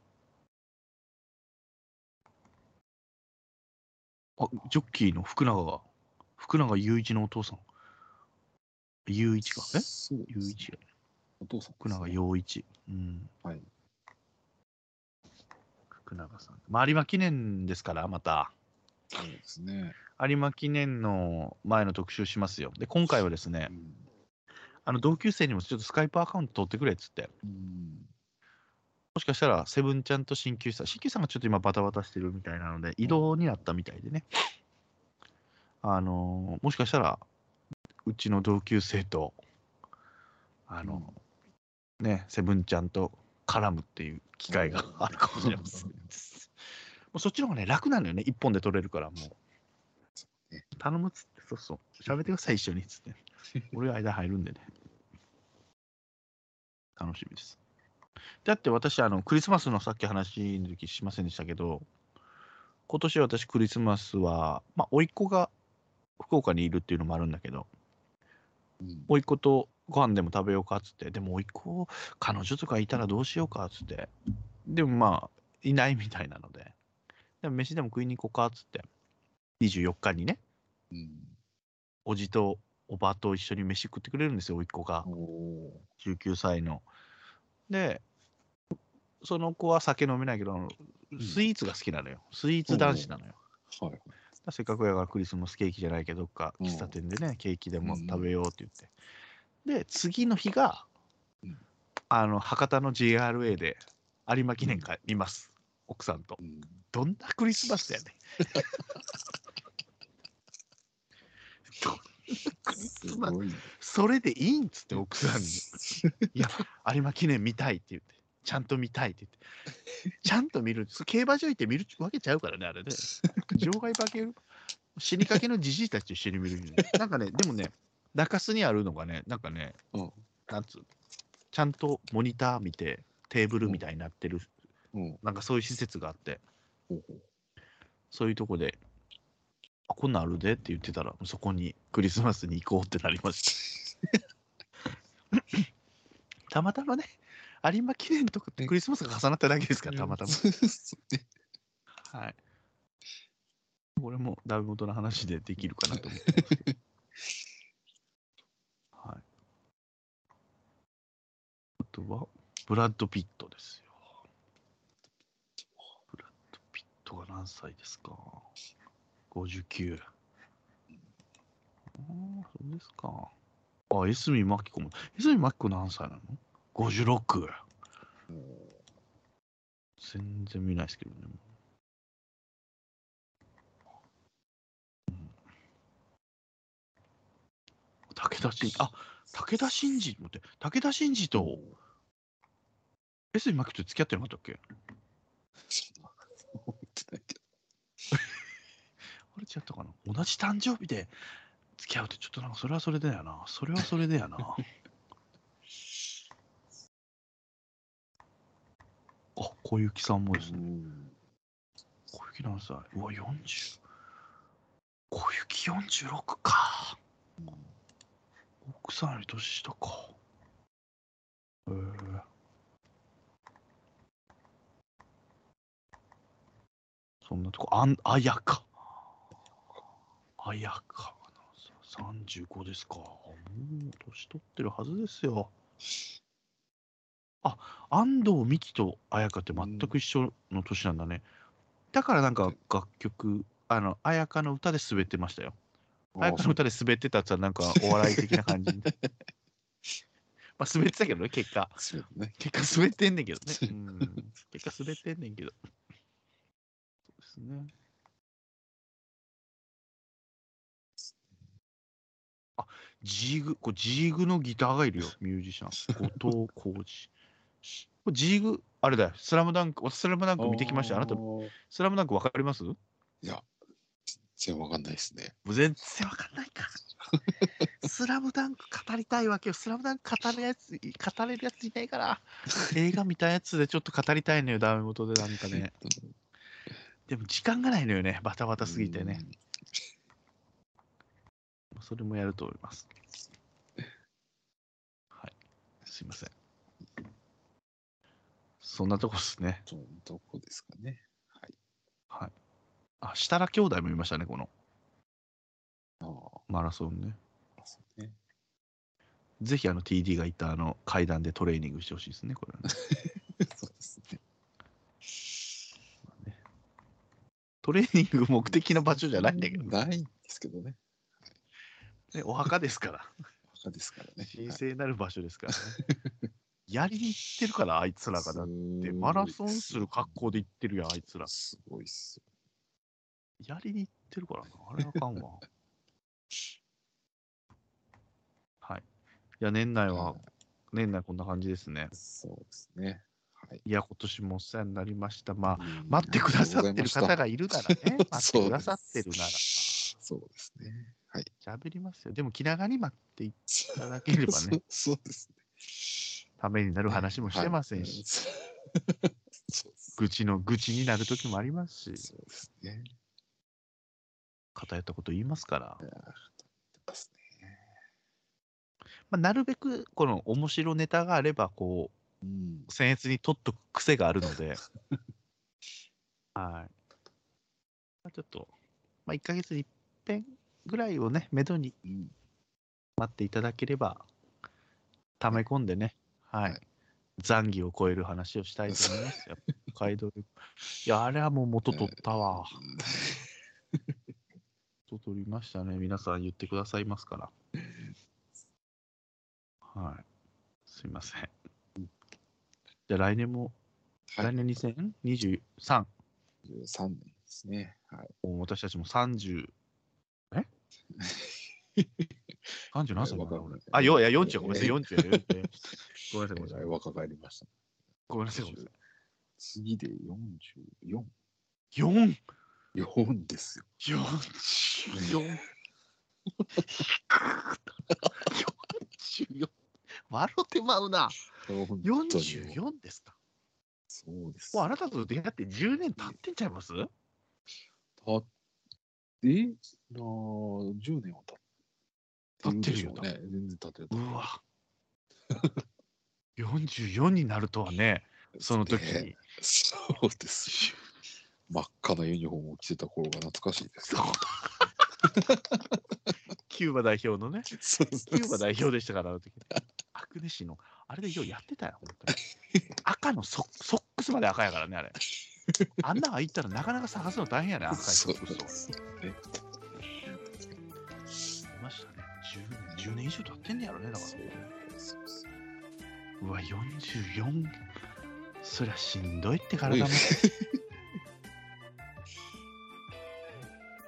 あ、ジョッキーの福永が、福永雄一のお父さん。雄一か。え？そう雄一や。お父さん、福永陽一。うん。はい。福永さん。まあ、有馬記念ですから、また。そうですね。有馬記念の前の特集しますよ。で、今回はですねう、ん。あの同級生にもちょっとスカイプアカウント取ってくれっつって、うん。もしかしたらセブンちゃんと鍼灸師さん、鍼灸師さんがちょっと今バタバタしてるみたいなので、移動になったみたいでね、あのーもしかしたら、うちの同級生と、あの、ね、セブンちゃんと絡むっていう機会があるかもしれません。もうそっちの方がね、楽なのよね、一本で取れるから、もうね。頼むっつって、そうそう、喋ってください、一緒にっつって。俺が間入るんでね。楽しみです。だって私、あの、クリスマスのさっき話の時しませんでしたけど、今年私クリスマスは、まあ、甥っ子が福岡にいるっていうのもあるんだけど、うん甥っ子とご飯でも食べようかっつって、でも甥っ子、彼女とかいたらどうしようかっつって、でもまあ、いないみたいなので、でも飯でも食いに行こうかっつって、24日にね、うん。おじとおばと一緒に飯食ってくれるんですよ、甥っ子がお。お19歳の。で、その子は酒飲めないけど、スイーツが好きなのよ。スイーツ男子なのよ。ー。はい。せっかくやからクリスマスケーキじゃないけど、どっかうん喫茶店でね、ケーキでもうん食べようって言って。で、次の日がうん、あの、博多の JRA で有馬記念会見ます。奥さんと。うん。どんなクリスマスやねん。どんなクリすスマス。それでいいんっつって奥さんに。いや、有馬記念見たいって言って。ちゃんと見たいって言って。ちゃんと見る。競馬場行って見るわけちゃうからね、あれね。場外馬券、死にかけのじじいたちと一緒に見る。なんかね、でもね、中洲にあるのがね、なんかね、うん。なんつうちゃんとモニター見て、テーブルみたいになってる、うん。なんかそういう施設があって、ほうほうそういうとこで、あ、こんなんあるでって言ってたら、そこにクリスマスに行こうってなりました。たまたまね、有馬記念とかクリスマスが重なっただけですから、たまたま。はい。これもダメ元の話でできるかなと思ってますけど。はい。あとは、ブラッド・ピットですよ。ブラッド・ピットが何歳ですか ?59。ああ、そうですか。あ、江角真紀子も。江角真紀子何歳なの？?56。全然見ないですけどね。うん武田真治、あ武田真治って、武田真治と江角真紀と付き合ってなかったっけ？あれ違ったかな？同じ誕生日で付き合うってちょっとなんかそれはそれだよな。それはそれだよな。あ、小雪さんもですね。うん小雪何歳うわ、40。小雪46か。奥さんより年下か。へえそんなとこ、あん、あやか。あやか。35ですか。もう年取ってるはずですよ。あ、安藤美希と綾香って全く一緒の年なんだね。だからなんか楽曲、あの、綾香の歌で滑ってましたよ。綾香の歌で滑ってたやつはなんかお笑い的な感じで。まあ滑ってたけどね、結果。ね。結果滑ってんねんけどね。うん、結果滑ってんねんけど。そうですね。あ、ジーグ、これジーグのギターがいるよ、ミュージシャン。後藤浩二。ジーグ、あれだよ、スラムダンク、私スラムダンク見てきました。あなた、スラムダンクわかります？もいや、全然わかんないですね。う全然わかんないか。スラムダンク語りたいわけよ。スラムダンク語るやつ、語れるやついないから。映画見たやつでちょっと語りたいのよ、ダメ元でなんかね。でも時間がないのよね、バタバタすぎてね。それもやると思います。はい。すいません。そんなとこですね。どどこですかね。はい。はい。あ、設楽兄弟もいましたね、このああ、マラソンね。ね。ぜひあの TD がいたあの階段でトレーニングしてほしいですね、これはね。そうですね。トレーニング目的の場所じゃないんだけど、ないんですけどね。ね、お墓ですから。赤ですからね。神聖なる場所ですからね。やりに行ってるから、あいつらが。だって、マラソンする格好で行ってるやん、あいつら。すごいっすよ。やりに行ってるからな。あれあかんわ。はい。いや、年内は年内こんな感じですね。そうですね。はい。いや、今年もお世話になりました。まあ、うん待ってくださってる方がいるならね、待ってくださってるなら、そうですね。はい。喋りますよ。でも気長に待っていただければね、そうですね。ためになる話もしてませんし、はい愚痴の愚痴になる時もありますし、そうですね。偏ったこと言いますから、ますね。まあ、なるべくこの面白ネタがあれば、こう、うん。僭越に取っとく癖があるので、はい。まあ、ちょっと、まあ、1ヶ月に一遍ぐらいをね、めどにうん待っていただければ、溜め込んでね、はい。はい残儀を超える話をしたいと思いますよ。街道で。いや、あれはもう元取ったわ。元取りましたね。皆さん言ってくださいますから。はい。すいません。じゃあ来年も、はい来年2023、13年ですね。はい。もう私たちも30、え？?30 何歳だないあ、よいや、40、ごめんなさい、40や、40 ごめんなさい、ごめんなさい。若返りました。ごめんなさい、ごめんなさい。次で44。4、4ですよ。44。44。笑ってまうな。本当に44ですか。そうです。もうあなたと出会って10年経ってんちゃいます？たって、なあ、10年は経ってるでしょう経ってね。全然経ってる。うわ。44になるとはね、その時ねに。そうです。真っ赤なユニフォームを着てた頃が懐かしいです。キューバ代表のね、キューバ代表でしたから、あの時。アクネシの、あれでようやってたよ、本当に。赤のソソックスまで赤やからね、あれ。あんな開いたらなかなか探すの大変やね、赤いソックスを。10年 ,10 年以上経ってんねやろね、だから。そうそうそううわ、44。そりゃしんどいって体も。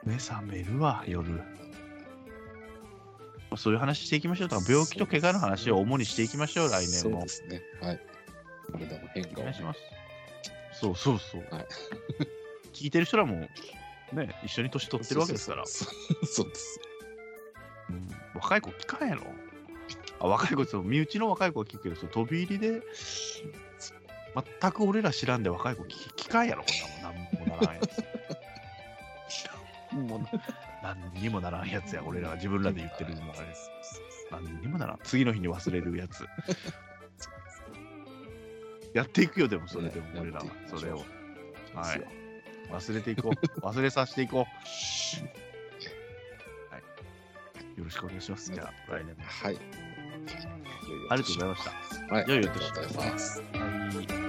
目覚めるわ、夜。まあそういう話していきましょうとか、病気と怪我の話を主にしていきましょう、来年もそうで。すね。はい。体の変化をお願いします。そうそうそう。はい 聞いてる人らも、ね、一緒に年取ってるわけですから。そうそうそうです。うん若い子聞かんやろ。あ若い子そう身内の若い子は聞くけど、そう飛び入りで、全く俺ら知らんで若い子聞聞かんやろ、こんなもん。なんもならんやつ。もう何にもならんやつや、俺らが自分らで言ってるのがね。何にもならん。次の日に忘れるやつ。やっていくよ、でもそれでもね俺らはそれを。はい。忘れていこう。忘れさせていこう。はい。よろしくお願いします。じゃあ、来年も。はい。ありがとうございました。はい。良いおありがとうございます。はい。